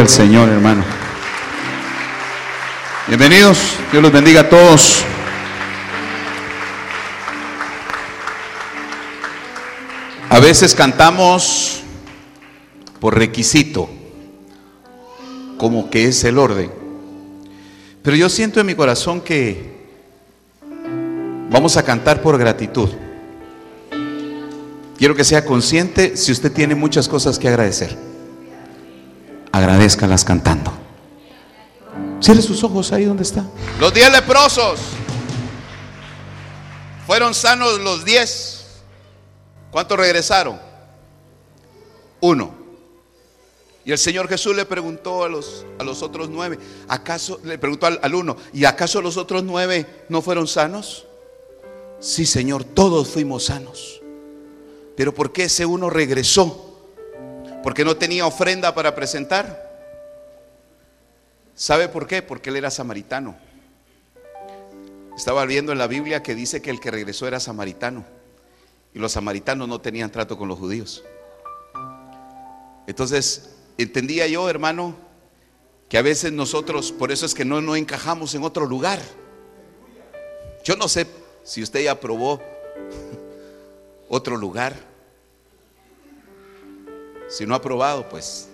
Gloria al Señor, hermano. Bienvenidos, Dios los bendiga a todos. A veces cantamos por requisito, como que es el orden. Pero yo siento en mi corazón que vamos a cantar por gratitud. Quiero que sea consciente si usted tiene muchas cosas que agradecer. Agradezcalas cantando. Cierre sus ojos ahí donde está. Los diez leprosos fueron sanos los diez. ¿Cuántos regresaron? Uno. Y el Señor Jesús le preguntó a los, a los otros nueve, ¿acaso, le preguntó al, al uno, ¿y acaso los otros nueve no fueron sanos? Sí, Señor, todos fuimos sanos. Pero ¿por qué ese uno regresó? Porque no tenía ofrenda para presentar. ¿Sabe por qué? Porque él era samaritano. Estaba viendo en la Biblia que dice que el que regresó era samaritano. Y los samaritanos no tenían trato con los judíos. Entonces, entendía yo, hermano, que a veces nosotros, por eso es que no, no encajamos en otro lugar. Yo no sé si usted ya probó otro lugar. Si no ha probado, pues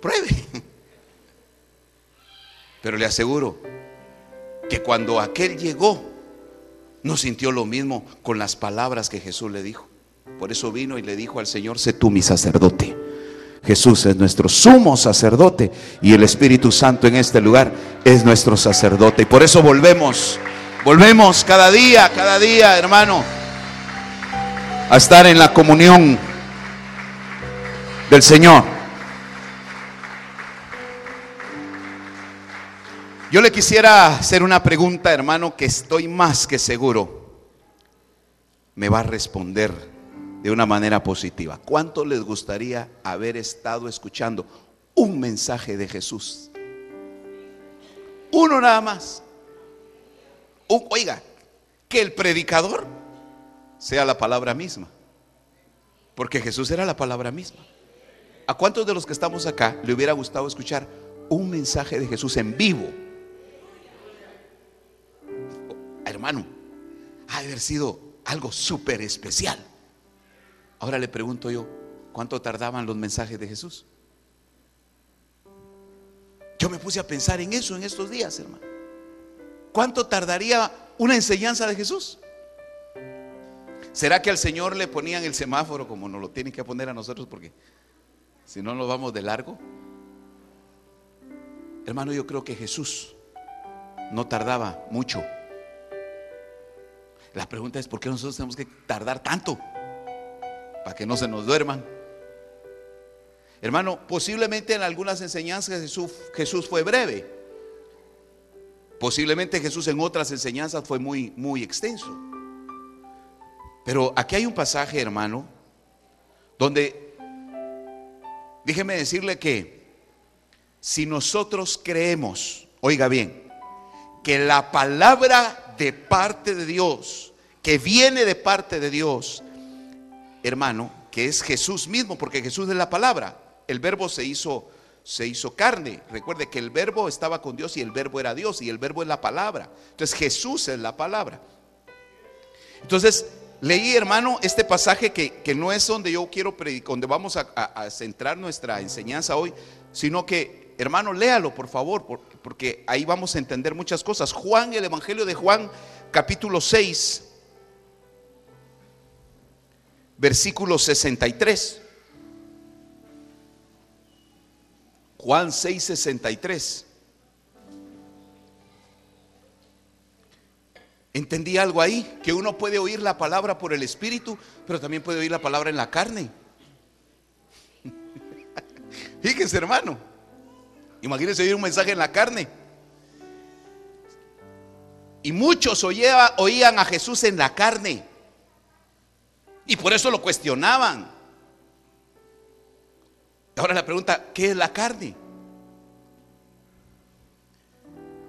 pruebe. Pero le aseguro que cuando aquel llegó, no sintió lo mismo con las palabras que Jesús le dijo. Por eso vino y le dijo al Señor, sé tú mi sacerdote. Jesús es nuestro sumo sacerdote y el Espíritu Santo en este lugar es nuestro sacerdote. Y por eso volvemos, volvemos cada día, cada día, hermano, a estar en la comunión del Señor. Yo le quisiera hacer una pregunta, hermano, que estoy más que seguro me va a responder de una manera positiva. ¿Cuánto les gustaría haber estado escuchando un mensaje de Jesús? Uno nada más. oiga, que el predicador sea la palabra misma. Porque Jesús era la palabra misma. ¿A cuántos de los que estamos acá le hubiera gustado escuchar un mensaje de Jesús en vivo? Hermano, ha de haber sido algo súper especial. Ahora le pregunto yo, ¿cuánto tardaban los mensajes de Jesús? Yo me puse a pensar en eso en estos días, hermano. ¿Cuánto tardaría una enseñanza de Jesús? ¿Será que al Señor le ponían el semáforo como nos lo tienen que poner a nosotros porque si no nos vamos de largo? Hermano, yo creo que Jesús no tardaba mucho. La pregunta es, ¿por qué nosotros tenemos que tardar tanto? Para que no se nos duerman. Hermano, posiblemente en algunas enseñanzas Jesús, Jesús fue breve. Posiblemente Jesús en otras enseñanzas fue muy, muy extenso. Pero aquí hay un pasaje, hermano, donde, déjeme decirle que si nosotros creemos, oiga bien, que la palabra de parte de Dios, que viene de parte de Dios, hermano, que es Jesús mismo, porque Jesús es la palabra. El verbo se hizo se hizo carne. Recuerde que el verbo estaba con Dios y el verbo era Dios y el verbo es la palabra. Entonces Jesús es la palabra. Entonces leí, hermano, este pasaje que, que no es donde yo quiero predicar, donde vamos a, a, a, centrar nuestra enseñanza hoy, sino que, hermano, léalo, por favor, porque ahí vamos a entender muchas cosas. Juan, el Evangelio de Juan, capítulo 6, versículo 63. Juan 6, 63. Entendí algo ahí, que uno puede oír la palabra por el Espíritu, pero también puede oír la palabra en la carne. Fíjese, hermano. Imagínense oír un mensaje en la carne. Y muchos oían a Jesús en la carne. Y por eso lo cuestionaban. Ahora la pregunta, ¿qué es la carne?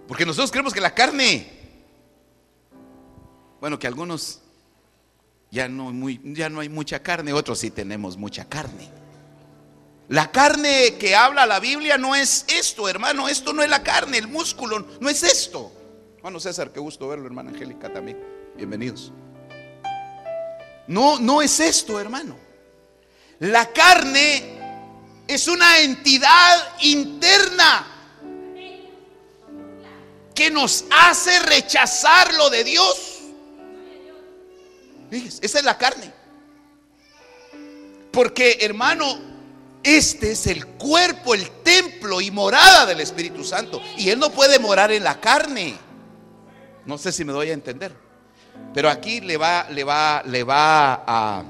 Porque nosotros creemos que la carne, bueno, que algunos ya no, ya no hay mucha carne, otros sí tenemos mucha carne. La carne que habla la Biblia no es esto, hermano, esto no es la carne, el músculo, no es esto. Hermano César, qué gusto verlo, hermana Angélica también. Bienvenidos. No, no es esto, hermano. La carne es una entidad interna que nos hace rechazar lo de Dios. Esa es la carne. Porque, hermano, este es el cuerpo, el templo y morada del Espíritu Santo. Y Él no puede morar en la carne. No sé si me doy a entender. Pero aquí le va, le va, le va a,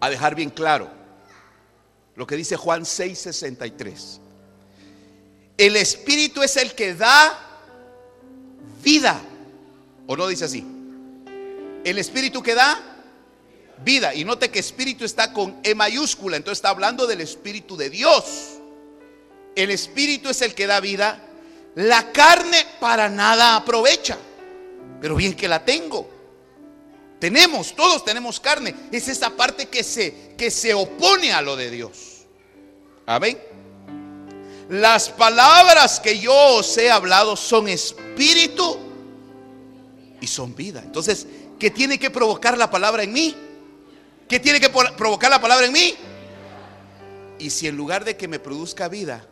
a dejar bien claro lo que dice Juan 6:63. El Espíritu es el que da vida. ¿O no dice así? El Espíritu que da vida. Y note que Espíritu está con E mayúscula. Entonces está hablando del Espíritu de Dios. El Espíritu es el que da vida. La carne para nada aprovecha. Pero bien que la tengo. Tenemos, todos tenemos carne. Es esa parte que se, que se opone a lo de Dios. Amén. Las palabras que yo os he hablado son espíritu y son vida. Entonces, ¿qué tiene que provocar la palabra en mí? ¿Qué tiene que provocar la palabra en mí? Y si en lugar de que me produzca vida,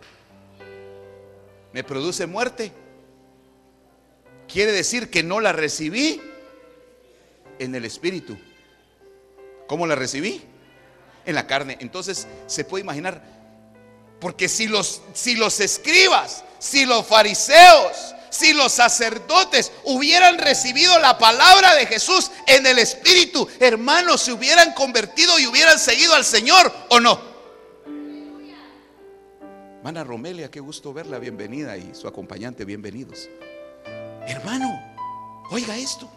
me produce muerte, quiere decir que no la recibí en el espíritu. ¿Cómo la recibí? En la carne. Entonces se puede imaginar, porque si los, si los escribas, si los fariseos, si los sacerdotes hubieran recibido la palabra de Jesús en el Espíritu, hermanos, se hubieran convertido y hubieran seguido al Señor o no. Mana Romelia, qué gusto verla, bienvenida y su acompañante, bienvenidos. Hermano, oiga esto.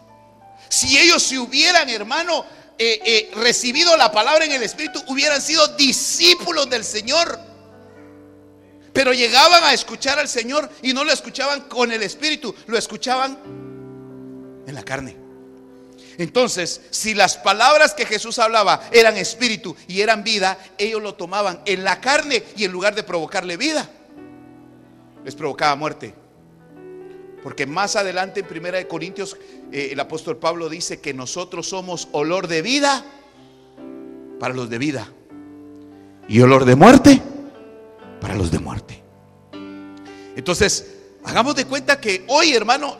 Si ellos se hubieran, hermano, eh, eh, recibido la palabra en el Espíritu, hubieran sido discípulos del Señor. Pero llegaban a escuchar al Señor y no lo escuchaban con el Espíritu, lo escuchaban en la carne. Entonces, si las palabras que Jesús hablaba eran espíritu y eran vida, ellos lo tomaban en la carne y en lugar de provocarle vida, les provocaba muerte. Porque más adelante en Primera de Corintios eh, el apóstol Pablo dice que nosotros somos olor de vida para los de vida y olor de muerte para los de muerte. Entonces, hagamos de cuenta que hoy, hermano,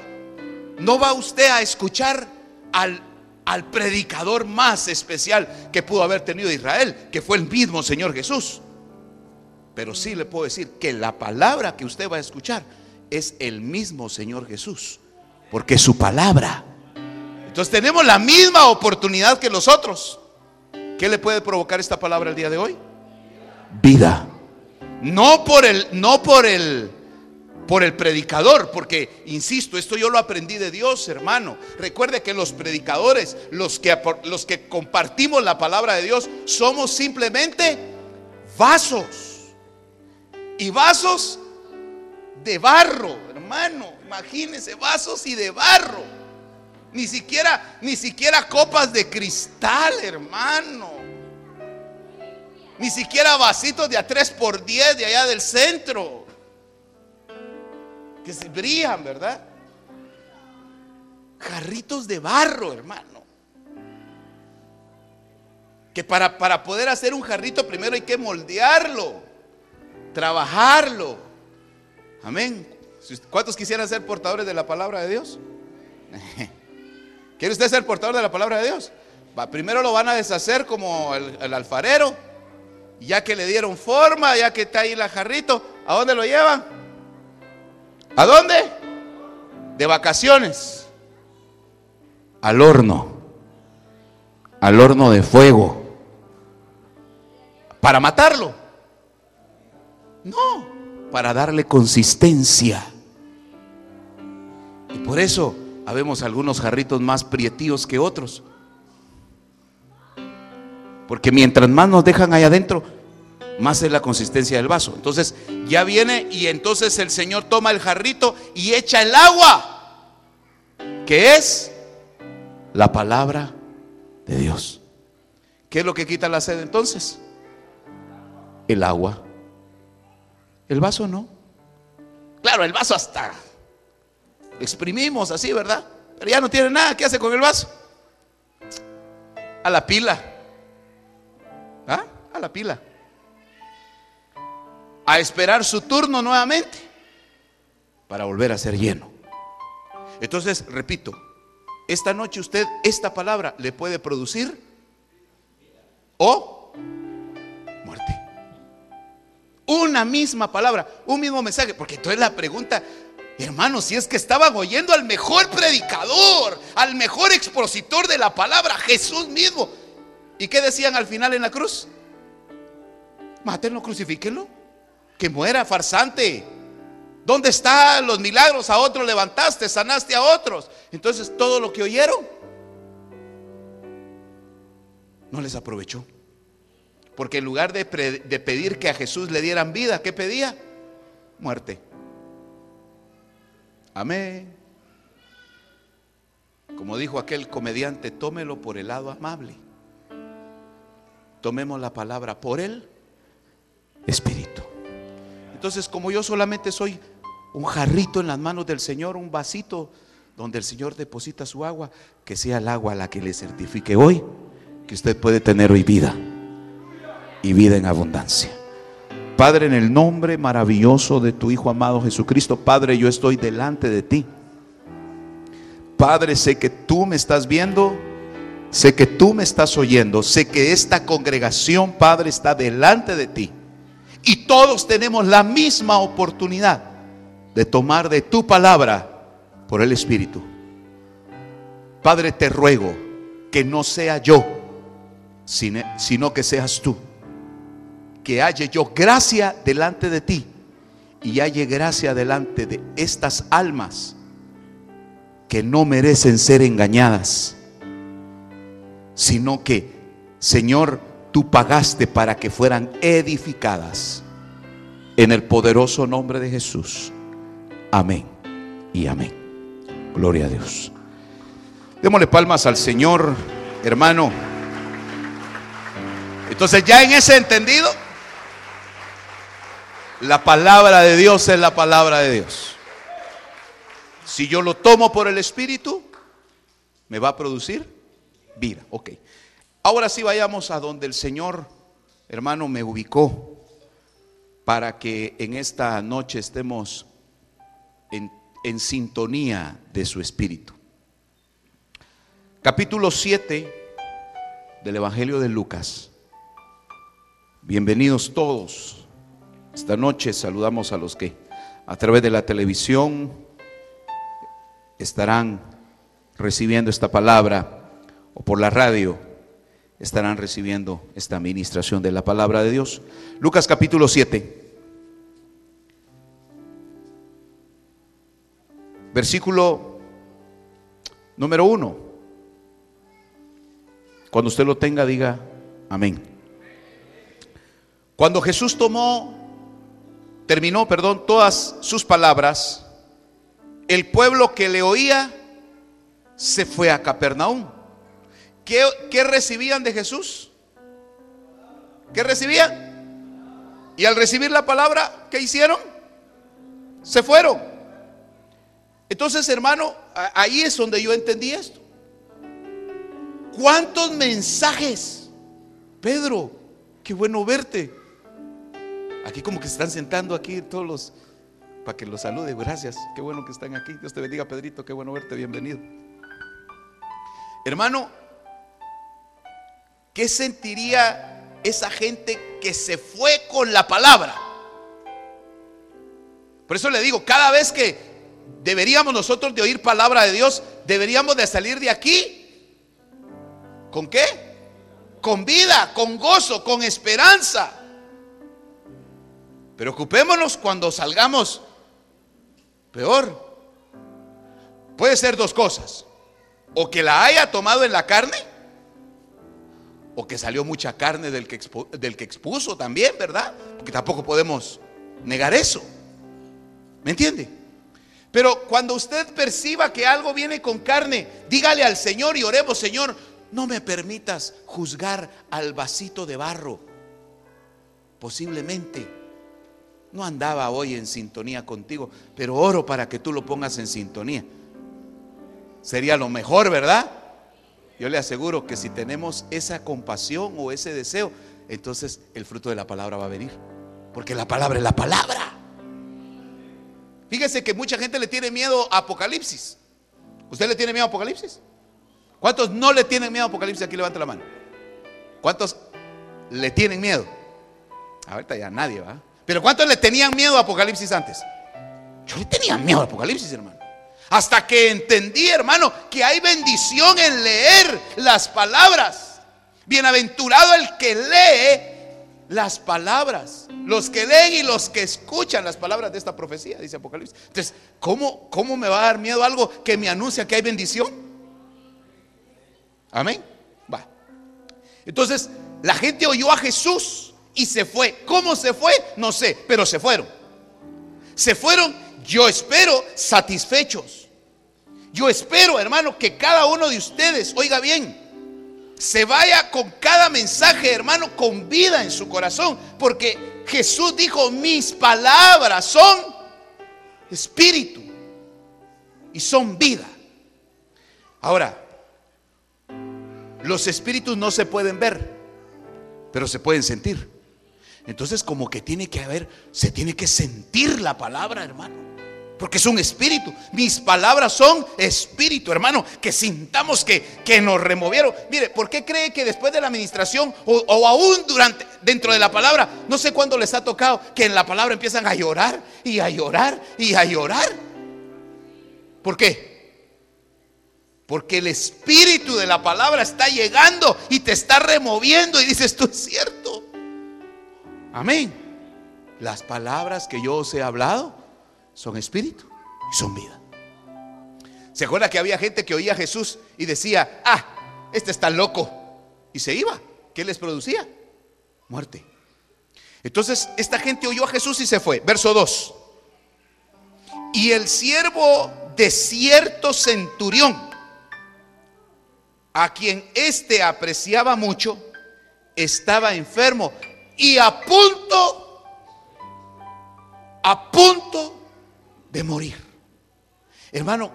no va usted a escuchar al, al predicador más especial que pudo haber tenido Israel, que fue el mismo Señor Jesús. Pero sí le puedo decir que la palabra que usted va a escuchar es el mismo Señor Jesús, porque su palabra. Entonces tenemos la misma oportunidad que los otros. ¿Qué le puede provocar esta palabra el día de hoy? Vida. No por el, no por el, por el predicador, porque, insisto, esto yo lo aprendí de Dios, hermano. Recuerde que los predicadores, los que, los que compartimos la palabra de Dios, somos simplemente vasos. Y vasos de barro, hermano. Imagínense, vasos y de barro. Ni siquiera, ni siquiera copas de cristal, hermano. Ni siquiera vasitos de a 3 por 10 de allá del centro. Que se brillan, ¿verdad? Jarritos de barro, hermano. Que para, para poder hacer un jarrito primero hay que moldearlo, trabajarlo. Amén. ¿Cuántos quisieran ser portadores de la palabra de Dios? ¿Quiere usted ser portador de la palabra de Dios? Va, primero lo van a deshacer como el alfarero ya que le dieron forma, ya que está ahí la jarrito, ¿a dónde lo llevan? ¿A dónde? De vacaciones. Al horno. Al horno de fuego. Para matarlo. No, para darle consistencia. Y por eso habemos algunos jarritos más prietíos que otros. Porque mientras más nos dejan ahí adentro, más es la consistencia del vaso. Entonces ya viene y entonces el Señor toma el jarrito y echa el agua, que es la palabra de Dios. ¿Qué es lo que quita la sed entonces? El agua. El vaso no. Claro, el vaso hasta exprimimos así, ¿verdad? Pero ya no tiene nada. ¿Qué hace con el vaso? A la pila. ¿Ah? A la pila. A esperar su turno nuevamente para volver a ser lleno. Entonces, repito, esta noche usted esta palabra le puede producir o muerte. Una misma palabra, un mismo mensaje. Porque entonces la pregunta, hermanos, si es que estaban oyendo al mejor predicador, al mejor expositor de la palabra, Jesús mismo. ¿Y qué decían al final en la cruz? Mátenlo, crucifíquenlo. Que muera, farsante. ¿Dónde están los milagros? A otros levantaste, sanaste a otros. Entonces todo lo que oyeron no les aprovechó. Porque en lugar de, de, pedir que a Jesús le dieran vida, ¿qué pedía? Muerte. Amén. Como dijo aquel comediante, tómelo por el lado amable. Tomemos la palabra por el Espíritu. Entonces, como yo solamente soy un jarrito en las manos del Señor, un vasito donde el Señor deposita su agua, que sea el agua la que le certifique hoy que usted puede tener hoy vida y vida en abundancia. Padre, en el nombre maravilloso de tu Hijo amado Jesucristo, Padre, yo estoy delante de ti. Padre, sé que tú me estás viendo, sé que tú me estás oyendo, sé que esta congregación, Padre, está delante de ti. Y todos tenemos la misma oportunidad de tomar de tu palabra por el Espíritu. Padre, te ruego que no sea yo, sino que seas tú. Que halle yo gracia delante de ti y halle gracia delante de estas almas que no merecen ser engañadas, sino que, Señor, tú pagaste para que fueran edificadas. En el poderoso nombre de Jesús. Amén y amén. Gloria a Dios. Démosle palmas al Señor, hermano. Entonces ya en ese entendido, la palabra de Dios es la palabra de Dios. Si yo lo tomo por el Espíritu, me va a producir vida. Ok. Ahora sí vayamos a donde el Señor, hermano, me ubicó para que en esta noche estemos en, sintonía de su Espíritu. Capítulo 7 del Evangelio de Lucas. Bienvenidos todos. Esta noche saludamos a los que a través de la televisión estarán recibiendo esta palabra o por la radio estarán recibiendo esta administración de la palabra de Dios. Lucas capítulo 7. Versículo número 1. Cuando usted lo tenga, diga amén. Cuando Jesús tomó, terminó, perdón, todas sus palabras, el pueblo que le oía se fue a Capernaum. ¿Qué, recibían de Jesús? ¿Qué recibían? Y al recibir la palabra, ¿qué hicieron? Se fueron. Entonces, hermano, ahí es donde yo entendí esto. ¿Cuántos mensajes? Pedro, qué bueno verte. Aquí como que se están sentando aquí todos los, para que los salude. Gracias, qué bueno que están aquí. Dios te bendiga, Pedrito, qué bueno verte, bienvenido. Hermano, ¿Qué sentiría esa gente que se fue con la palabra? Por eso le digo, cada vez que deberíamos nosotros de oír palabra de Dios, deberíamos de salir de aquí. ¿Con qué? Con vida, con gozo, con esperanza. Preocupémonos cuando salgamos peor. Puede ser dos cosas. O que la haya tomado en la carne, o que salió mucha carne del que, expuso también, ¿verdad? Porque tampoco podemos negar eso. ¿Me entiende? Pero cuando usted perciba que algo viene con carne, dígale al Señor y oremos, Señor, no me permitas juzgar al vasito de barro. Posiblemente no andaba hoy en sintonía contigo, pero oro para que tú lo pongas en sintonía. Sería lo mejor, ¿verdad? Yo le aseguro que si tenemos esa compasión o ese deseo, entonces el fruto de la palabra va a venir. Porque la palabra es la palabra. Fíjese que mucha gente le tiene miedo a Apocalipsis. ¿Usted le tiene miedo a Apocalipsis? ¿Cuántos no le tienen miedo a Apocalipsis? Aquí levanta la mano. ¿Cuántos le tienen miedo? Ahorita ya nadie va. Pero ¿cuántos le tenían miedo a Apocalipsis antes? Yo le tenía miedo a Apocalipsis, hermano. Hasta que entendí, hermano, que hay bendición en leer las palabras. Bienaventurado el que lee las palabras. Los que leen y los que escuchan las palabras de esta profecía, dice Apocalipsis. Entonces, ¿cómo, cómo me va a dar miedo algo que me anuncia que hay bendición? Amén. Va. Entonces, la gente oyó a Jesús y se fue. ¿Cómo se fue? No sé, pero se fueron. Se fueron yo espero satisfechos. Yo espero, hermano, que cada uno de ustedes, oiga bien, se vaya con cada mensaje, hermano, con vida en su corazón. Porque Jesús dijo, mis palabras son espíritu y son vida. Ahora, los espíritus no se pueden ver, pero se pueden sentir. Entonces como que tiene que haber, se tiene que sentir la palabra, hermano. Porque es un espíritu. Mis palabras son espíritu, hermano. Que sintamos que, que nos removieron. Mire, ¿por qué cree que después de la administración o, o, aún durante, dentro de la palabra, no sé cuándo les ha tocado, que en la palabra empiezan a llorar y a llorar y a llorar? ¿Por qué? Porque el espíritu de la palabra está llegando y te está removiendo y dices, esto es cierto. Amén. Las palabras que yo os he hablado son espíritu y son vida. ¿Se acuerda que había gente que oía a Jesús y decía, ah, este está loco? Y se iba. ¿Qué les producía? Muerte. Entonces, esta gente oyó a Jesús y se fue. Verso 2. Y el siervo de cierto centurión, a quien éste apreciaba mucho, estaba enfermo y a punto, a punto de morir. Hermano,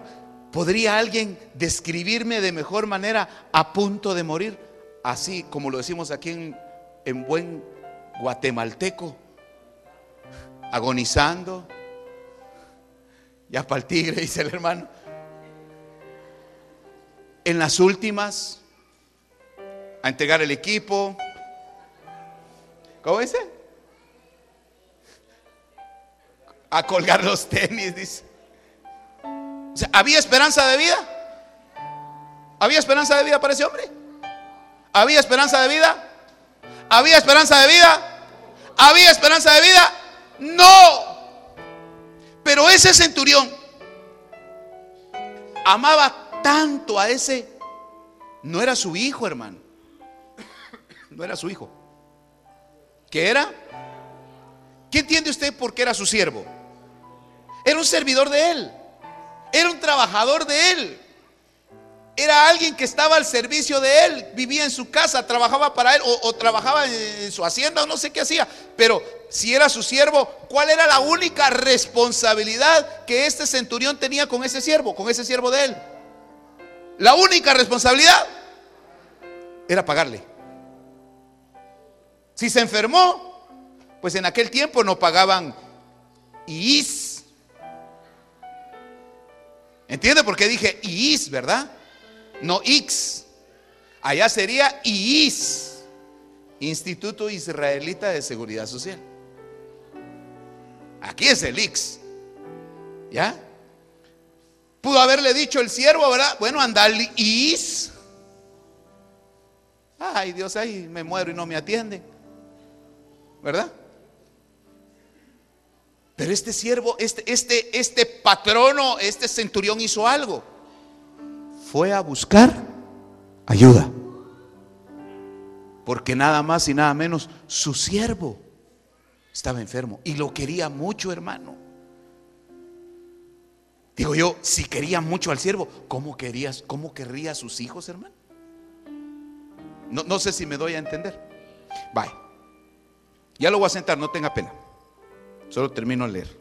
¿podría alguien describirme de mejor manera a punto de morir? Así como lo decimos aquí en, en buen guatemalteco, agonizando. Ya para el tigre, dice el hermano. En las últimas, a entregar el equipo. ¿Cómo dice? A colgar los tenis, dice. ¿había esperanza de vida? ¿Había esperanza de vida para ese hombre? ¿Había esperanza de vida? ¿Había esperanza de vida? ¿Había esperanza de vida? No. Pero ese centurión amaba tanto a ese, no era su hijo, hermano. No era su hijo. ¿Qué era? ¿Qué entiende usted por qué era su siervo? Era un servidor de él. Era un trabajador de él. Era alguien que estaba al servicio de él. Vivía en su casa, trabajaba para él o, trabajaba en su hacienda o no sé qué hacía. Pero si era su siervo, ¿cuál era la única responsabilidad que este centurión tenía con ese siervo, con ese siervo de él? La única responsabilidad era pagarle. Si se enfermó, pues en aquel tiempo no pagaban IIS ¿Entiende por qué dije IIS, verdad? No X. Allá sería IIS, Instituto Israelita de Seguridad Social. Aquí es el X. ¿Ya? Pudo haberle dicho el siervo, ¿verdad? Bueno, andale IIS. Ay, Dios, ahí me muero y no me atienden. ¿Verdad? Pero este siervo, este, este, este patrono, este centurión hizo algo. Fue a buscar ayuda. Porque nada más y nada menos su siervo estaba enfermo y lo quería mucho, hermano. Digo yo, si quería mucho al siervo, ¿cómo querías, cómo querría a sus hijos, hermano? No, no sé si me doy a entender. Bye. Ya lo voy a sentar, no tenga pena. Solo termino de leer.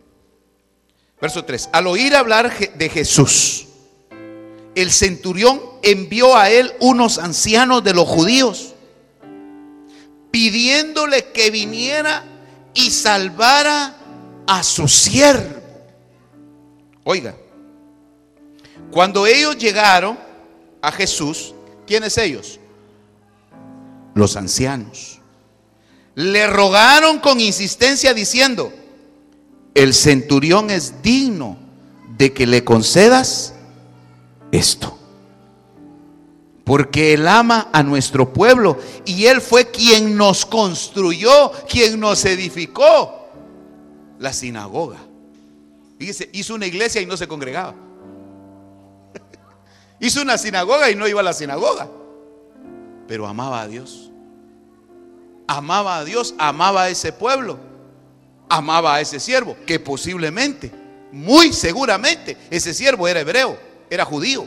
Verso 3. Al oír hablar de Jesús, el centurión envió a él unos ancianos de los judíos, pidiéndole que viniera y salvara a su siervo. Oiga, cuando ellos llegaron a Jesús, ¿quiénes ellos? Los ancianos. Le rogaron con insistencia diciendo, el centurión es digno de que le concedas esto. Porque Él ama a nuestro pueblo y Él fue quien nos construyó, quien nos edificó la sinagoga. Fíjese, hizo una iglesia y no se congregaba. hizo una sinagoga y no iba a la sinagoga. Pero amaba a Dios. Amaba a Dios, amaba a ese pueblo. Amaba a ese siervo, que posiblemente, muy seguramente, ese siervo era hebreo, era judío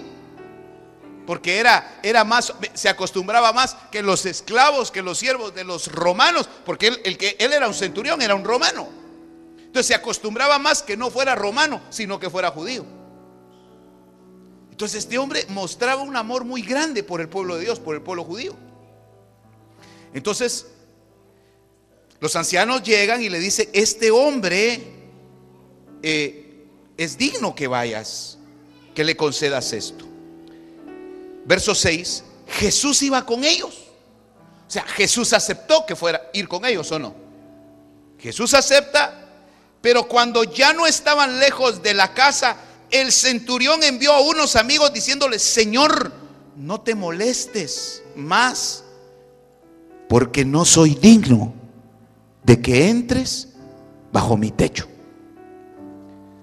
porque era, era más, se acostumbraba más que los esclavos, que los siervos de los romanos, porque él, el que, él era un centurión, era un romano. Entonces se acostumbraba más que no fuera romano, sino que fuera judío. Entonces este hombre mostraba un amor muy grande por el pueblo de Dios, por el pueblo judío. Entonces los ancianos llegan y le dicen, este hombre eh, es digno que vayas, que le concedas esto verso 6, Jesús iba con ellos. O sea, Jesús aceptó que fuera ir con ellos o no. Jesús acepta, pero cuando ya no estaban lejos de la casa, el centurión envió a unos amigos diciéndoles, Señor, no te molestes más, porque no soy digno de que entres bajo mi techo.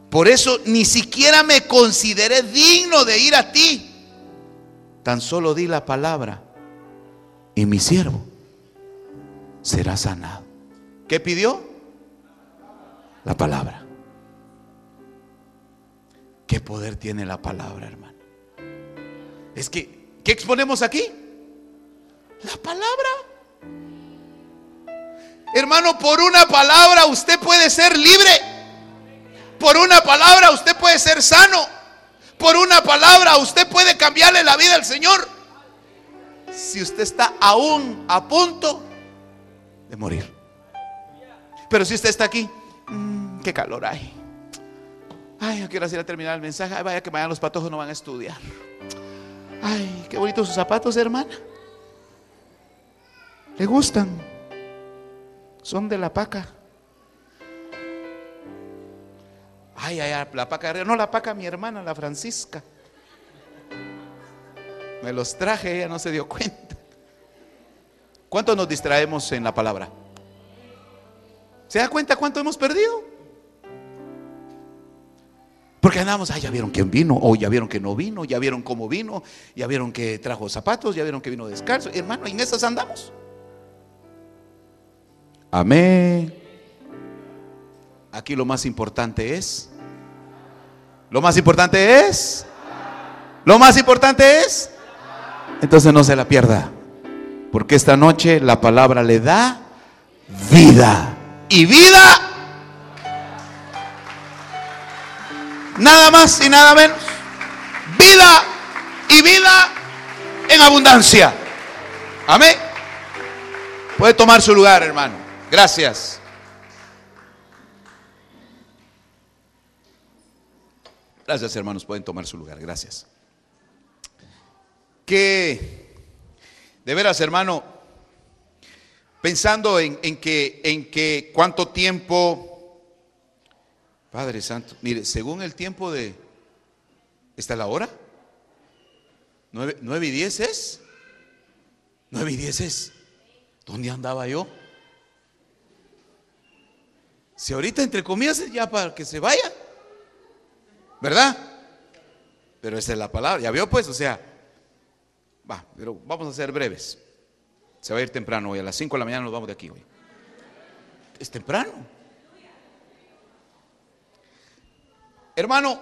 Por eso ni siquiera me consideré digno de ir a ti Tan solo di la palabra y mi siervo será sanado. ¿Qué pidió? La palabra. ¿Qué poder tiene la palabra, hermano? Es que, ¿qué exponemos aquí? La palabra. Hermano, por una palabra usted puede ser libre. Por una palabra usted puede ser sano. Por una palabra usted puede cambiarle la vida al Señor. Si usted está aún a punto de morir. Pero si usted está aquí, mm, qué calor hay. Ay, yo quiero ir a terminar el mensaje. Ay, vaya que mañana los patojos no van a estudiar. Ay, qué bonitos sus zapatos, hermana. ¿Le gustan? Son de la paca. Ay, ay, la paca No, la paca mi hermana, la Francisca. Me los traje, ella no se dio cuenta. ¿Cuánto nos distraemos en la palabra? ¿Se da cuenta cuánto hemos perdido? Porque andamos, ay, ya vieron quién vino, o ya vieron que no vino, ya vieron cómo vino, ya vieron que trajo zapatos, ya vieron que vino descalzo. Hermano, en esas andamos. Amén. Aquí lo más importante es lo más importante es. Lo más importante es. Entonces no se la pierda. Porque esta noche la palabra le da vida. Y vida. Nada más y nada menos. Vida y vida en abundancia. Amén. Puede tomar su lugar, hermano. Gracias. Gracias, hermanos. Pueden tomar su lugar. Gracias. Que, de veras, hermano, pensando en, que, en que cuánto tiempo, Padre Santo, mire, según el tiempo de, ¿está la hora? ¿Nueve, y diez es? ¿Nueve y diez es? ¿Dónde andaba yo? Si ahorita entre comillas es ya para que se vaya, ¿verdad? Pero esa es la palabra, ya vio pues, o sea, va, pero vamos a ser breves. Se va a ir temprano hoy, a las 5 de la mañana nos vamos de aquí hoy. Es temprano. Hermano,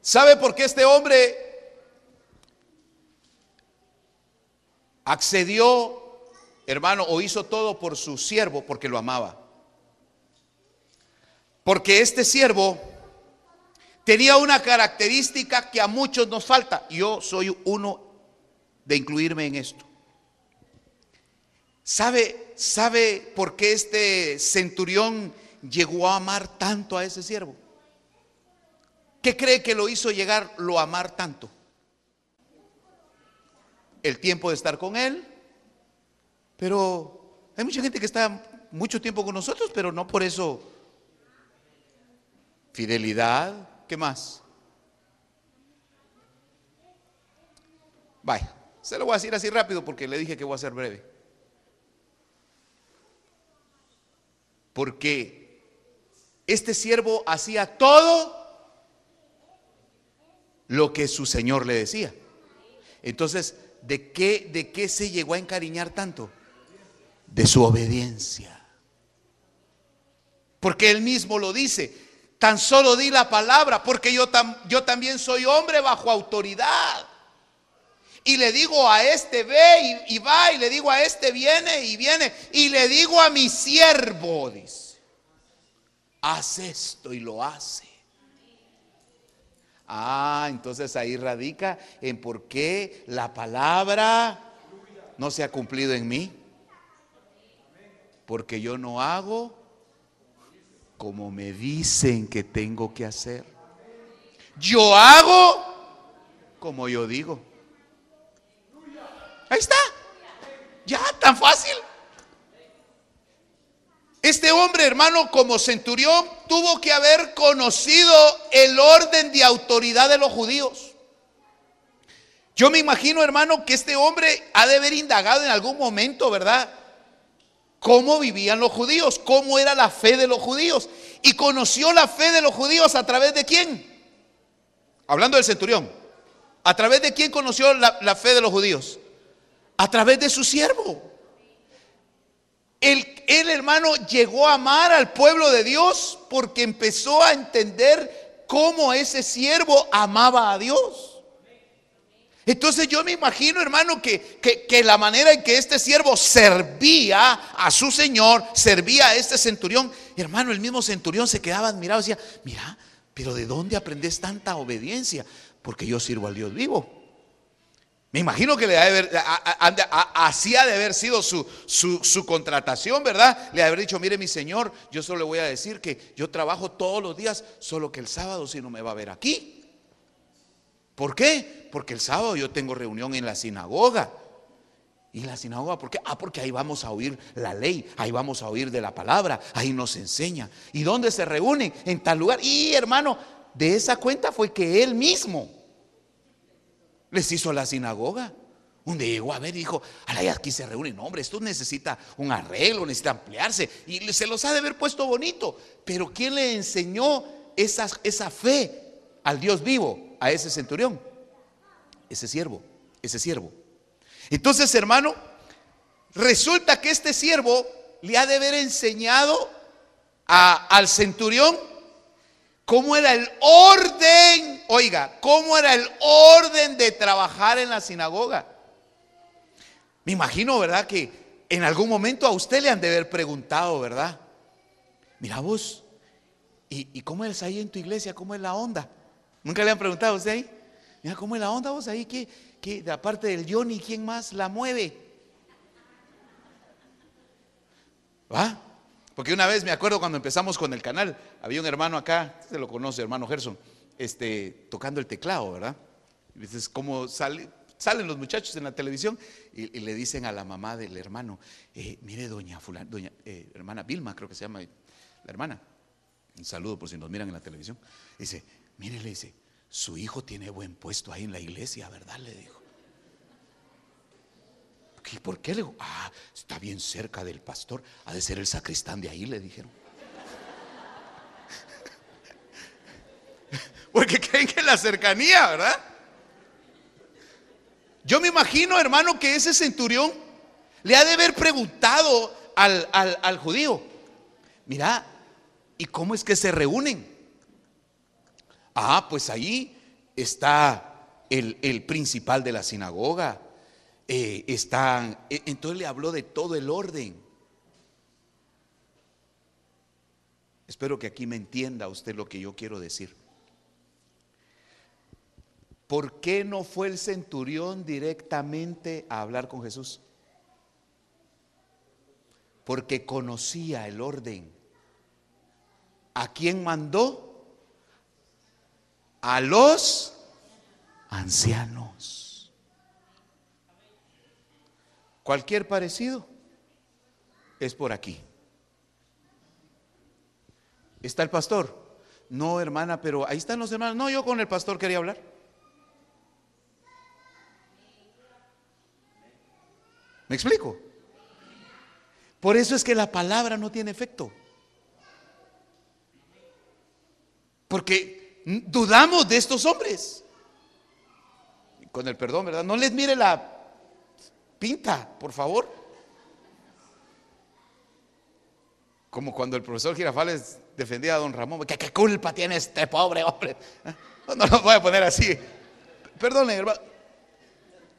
¿sabe por qué este hombre accedió, hermano, o hizo todo por su siervo? Porque lo amaba. Porque este siervo tenía una característica que a muchos nos falta. Yo soy uno de incluirme en esto. ¿Sabe, sabe por qué este centurión llegó a amar tanto a ese siervo? ¿Qué cree que lo hizo llegar lo amar tanto? El tiempo de estar con él. Pero hay mucha gente que está mucho tiempo con nosotros, pero no por eso fidelidad, ¿qué más? Vaya, se lo voy a decir así rápido porque le dije que voy a ser breve. Porque este siervo hacía todo lo que su señor le decía. Entonces, ¿de qué, de qué se llegó a encariñar tanto? De su obediencia. Porque él mismo lo dice, tan solo di la palabra, porque yo, yo también soy hombre bajo autoridad. Y le digo a este ve y, y, va, y le digo a este viene y viene, y le digo a mi siervo, dice, haz esto y lo hace. Ah, entonces ahí radica en por qué la palabra no se ha cumplido en mí. Porque yo no hago como me dicen que tengo que hacer. Yo hago como yo digo. Ahí está. Ya, tan fácil. Este hombre, hermano, como centurión, tuvo que haber conocido el orden de autoridad de los judíos. Yo me imagino, hermano, que este hombre ha de haber indagado en algún momento, ¿verdad? Cómo vivían los judíos, cómo era la fe de los judíos. Y conoció la fe de los judíos a través de quién? Hablando del centurión. ¿A través de quién conoció la, fe de los judíos? A través de su siervo. El, el, hermano llegó a amar al pueblo de Dios porque empezó a entender cómo ese siervo amaba a Dios. Entonces yo me imagino, hermano, que, que, la manera en que este siervo servía a su Señor, servía a este centurión, hermano, el mismo centurión se quedaba admirado, decía, mira, pero ¿de dónde aprendes tanta obediencia? Porque yo sirvo al Dios vivo. Me imagino que le haber, así ha de haber sido su, su, su, contratación, ¿verdad? Le haber dicho, mire mi señor, yo solo le voy a decir que yo trabajo todos los días, solo que el sábado si no me va a ver aquí. ¿Por qué? Porque el sábado yo tengo reunión en la sinagoga. ¿Y la sinagoga por qué? Ah, porque ahí vamos a oír la ley, ahí vamos a oír de la palabra, ahí nos enseña. ¿Y dónde se reúnen? En tal lugar. Y hermano, de esa cuenta fue que él mismo les hizo la sinagoga. Día llegó a ver y dijo, ay, aquí se reúnen, hombre, esto necesita un arreglo, necesita ampliarse. Y se los ha de haber puesto bonito. Pero ¿quién le enseñó esa, esa fe al Dios vivo, a ese centurión? Ese siervo, ese siervo. Entonces, hermano, resulta que este siervo le ha de haber enseñado al centurión cómo era el orden, oiga, cómo era el orden de trabajar en la sinagoga. Me imagino, ¿verdad? Que en algún momento a usted le han de haber preguntado, ¿verdad? Mira vos, ¿y, y cómo es ahí en tu iglesia? ¿Cómo es la onda? ¿Nunca le han preguntado a usted ahí? Mira, ¿cómo es la onda vos ahí? ¿Qué, qué, de aparte del Johnny, quién más la mueve? ¿Va? Porque una vez me acuerdo cuando empezamos con el canal, había un hermano acá, se lo conoce, hermano Gerson, este, tocando el teclado, ¿verdad? Y dices, ¿cómo sale? Salen los muchachos en la televisión y, y le dicen a la mamá del hermano, eh, mire doña fulana, doña eh, hermana Vilma, creo que se llama la hermana. Un saludo por si nos miran en la televisión. Dice, mire, le dice, su hijo tiene buen puesto ahí en la iglesia, ¿verdad? Le dijo. ¿Y por qué le digo? Ah, está bien cerca del pastor. Ha de ser el sacristán de ahí, le dijeron. Porque creen que la cercanía, ¿verdad? Yo me imagino, hermano, que ese centurión le ha de haber preguntado al, al judío, mira, ¿y cómo es que se reúnen? Ah, pues ahí está el, principal de la sinagoga. Eh, está, e, entonces le habló de todo el orden. Espero que aquí me entienda usted lo que yo quiero decir. ¿Por qué no fue el centurión directamente a hablar con Jesús? Porque conocía el orden. ¿A quién mandó? A los ancianos. Cualquier parecido es por aquí. ¿Está el pastor? No, hermana, pero ahí están los hermanos. No, yo con el pastor quería hablar. ¿Me explico? Por eso es que la palabra no tiene efecto. Porque dudamos de estos hombres. Con el perdón, ¿verdad? No les mire la pinta, por favor. Como cuando el profesor Girafales defendía a don Ramón, ¿qué, qué culpa tiene este pobre hombre? No, lo voy a poner así. Perdone, hermano.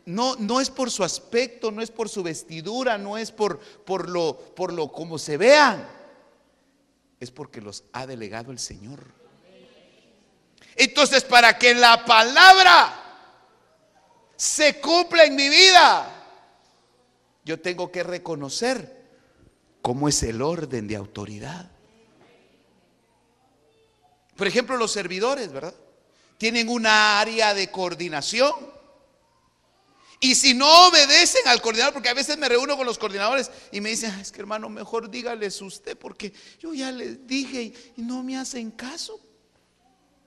No, no es por su aspecto, no es por su vestidura, no es por, por, lo, por lo como se vean. Es porque los ha delegado el Señor. Entonces, para que la palabra se cumpla en mi vida, yo tengo que reconocer cómo es el orden de autoridad. Por ejemplo, los servidores, ¿verdad? Tienen una área de coordinación y si no obedecen al coordinador, porque a veces me reúno con los coordinadores y me dicen, es que hermano, mejor dígales usted, porque yo ya les dije y, no me hacen caso.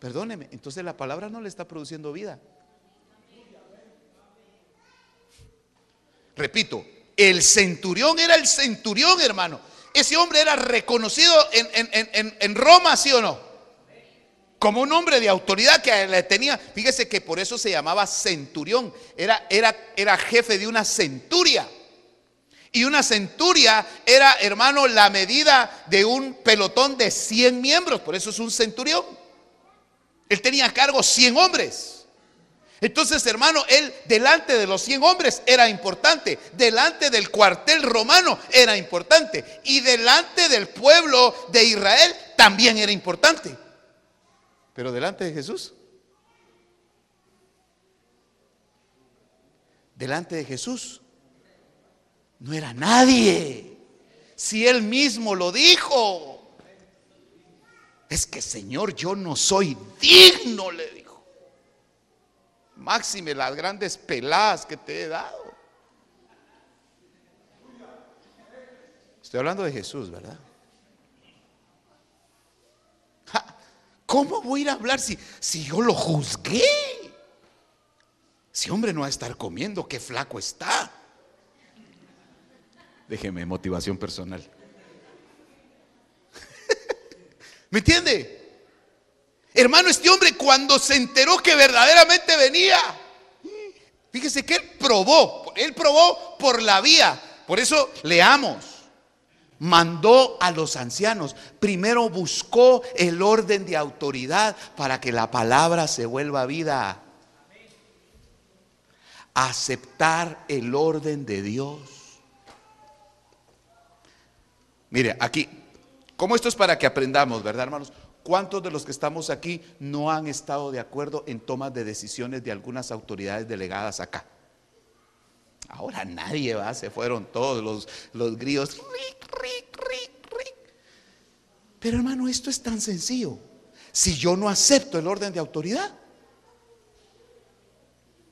Perdóneme, entonces la palabra no le está produciendo vida. Repito, el centurión era el centurión, hermano. Ese hombre era reconocido en, en Roma, ¿sí o no? como un hombre de autoridad que le tenía. Fíjese que por eso se llamaba centurión. Era, era, era jefe de una centuria. Y una centuria era, hermano, la medida de un pelotón de 100 miembros. Por eso es un centurión. Él tenía a cargo 100 hombres. Entonces, hermano, él delante de los 100 hombres era importante. Delante del cuartel romano era importante. Y delante del pueblo de Israel también era importante. Pero delante de Jesús, delante de Jesús, no era nadie. Si él mismo lo dijo. Es que Señor, yo no soy digno, le dijo. Máxime las grandes peladas que te he dado. Estoy hablando de Jesús, ¿verdad? ¿Cómo voy a ir a hablar si, si yo lo juzgué? Si hombre no va a estar comiendo, qué flaco está. Déjeme motivación personal. ¿Me entiende? Hermano, este hombre cuando se enteró que verdaderamente venía, fíjese que él probó, él probó por la vía. Por eso leamos mandó a los ancianos. Primero buscó el orden de autoridad para que la palabra se vuelva vida. Aceptar el orden de Dios. Mire, aquí, como esto es para que aprendamos, ¿verdad, hermanos? ¿Cuántos de los que estamos aquí no han estado de acuerdo en tomas de decisiones de algunas autoridades delegadas acá? Ahora nadie va, se fueron todos los, los grillos. Pero hermano, esto es tan sencillo. Si yo no acepto el orden de autoridad,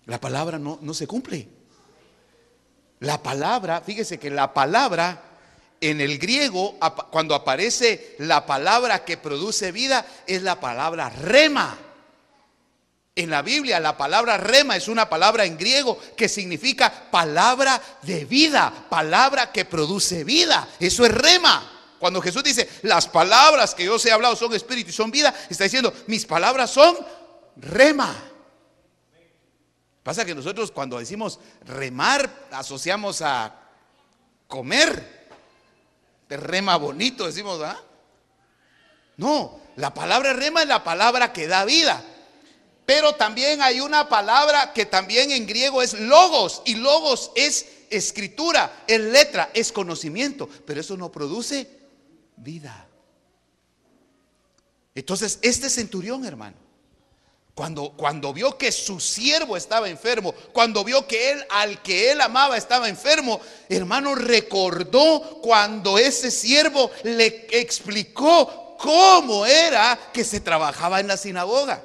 la palabra no, no se cumple. La palabra, fíjese que la palabra en el griego, cuando aparece la palabra que produce vida, es la palabra rema. En la Biblia la palabra rema es una palabra en griego que significa palabra de vida, palabra que produce vida. Eso es rema. Cuando Jesús dice, las palabras que yo os he hablado son espíritu y son vida, está diciendo, mis palabras son rema. Pasa que nosotros cuando decimos remar asociamos a comer. De rema bonito decimos, ¿ah? No, la palabra rema es la palabra que da vida. Pero también hay una palabra que también en griego es logos. Y logos es escritura, es letra, es conocimiento. Pero eso no produce vida. Entonces, este centurión, hermano, cuando, cuando vio que su siervo estaba enfermo, cuando vio que él, al que él amaba, estaba enfermo, hermano, recordó cuando ese siervo le explicó cómo era que se trabajaba en la sinagoga.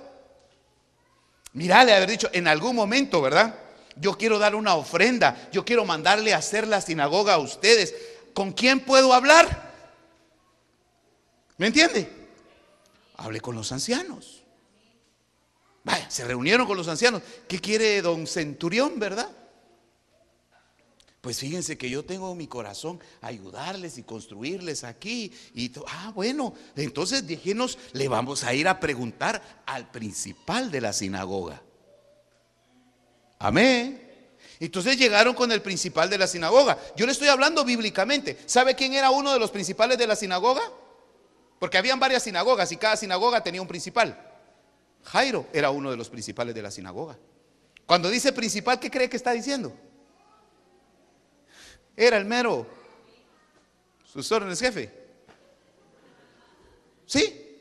Mirá, le haber dicho en algún momento, ¿verdad? Yo quiero dar una ofrenda, yo quiero mandarle a hacer la sinagoga a ustedes. ¿Con quién puedo hablar? ¿Me entiende? Hable con los ancianos. Se reunieron con los ancianos. ¿Qué quiere don Centurión, verdad? Pues fíjense que yo tengo mi corazón ayudarles y construirles aquí. Y ah, bueno, entonces dijimos, le vamos a ir a preguntar al principal de la sinagoga. Amén. Entonces llegaron con el principal de la sinagoga. Yo le estoy hablando bíblicamente. ¿Sabe quién era uno de los principales de la sinagoga? Porque habían varias sinagogas y cada sinagoga tenía un principal. Jairo era uno de los principales de la sinagoga. Cuando dice principal, ¿qué cree que está diciendo? Era el mero. Sus órdenes, jefe. ¿Sí?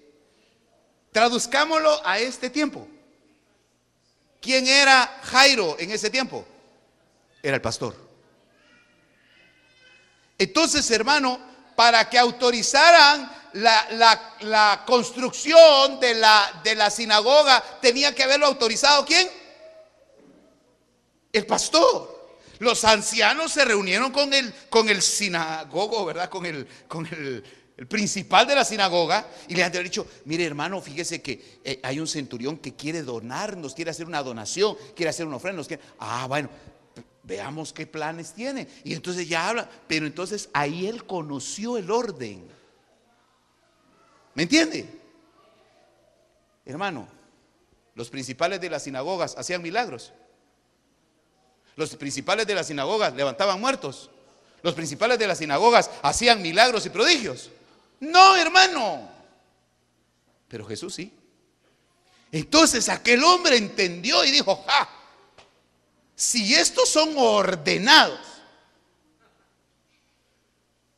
Traduzcámoslo a este tiempo. ¿Quién era Jairo en ese tiempo? Era el pastor. Entonces, hermano, para que autorizaran la, la, construcción de la, de la sinagoga, tenía que haberlo autorizado quién? El pastor. Los ancianos se reunieron con el, con el sinagogo, ¿verdad? Con el, con el, principal de la sinagoga y le han dicho, mire hermano, fíjese que eh, hay un centurión que quiere donarnos, quiere hacer una donación, quiere hacer una ofrenda. Ah, bueno, veamos qué planes tiene. Y entonces ya habla, pero entonces ahí él conoció el orden. ¿Me entiende? Hermano, los principales de las sinagogas hacían milagros. Los principales de las sinagogas levantaban muertos. Los principales de las sinagogas hacían milagros y prodigios. No, hermano. Pero Jesús sí. Entonces aquel hombre entendió y dijo, ja, si estos son ordenados,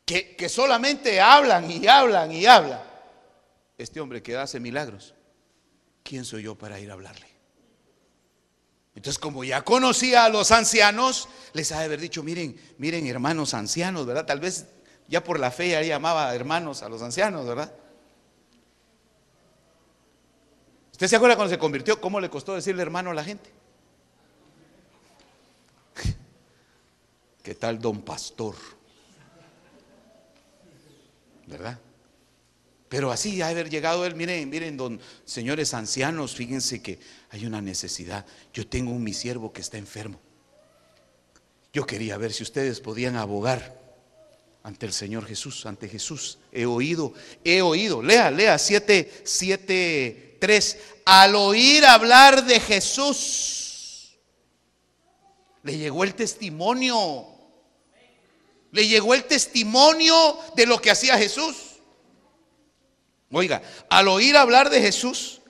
que, que solamente hablan y hablan y hablan, este hombre que hace milagros, ¿quién soy yo para ir a hablarle? Entonces, como ya conocía a los ancianos, les ha haber dicho, miren, miren, hermanos ancianos, ¿verdad? Tal vez ya por la fe ya llamaba hermanos a los ancianos, ¿verdad? ¿Usted se acuerda cuando se convirtió? ¿Cómo le costó decirle hermano a la gente? ¿Qué tal don pastor? ¿Verdad? Pero así ha haber llegado él, miren, miren, don, señores ancianos, fíjense que hay una necesidad. Yo tengo un mi siervo que está enfermo. Yo quería ver si ustedes podían abogar ante el Señor Jesús, ante Jesús. He oído, he oído. Lea, lea 7, 7, 3. Al oír hablar de Jesús, le llegó el testimonio. Le llegó el testimonio de lo que hacía Jesús. Oiga, al oír hablar de Jesús,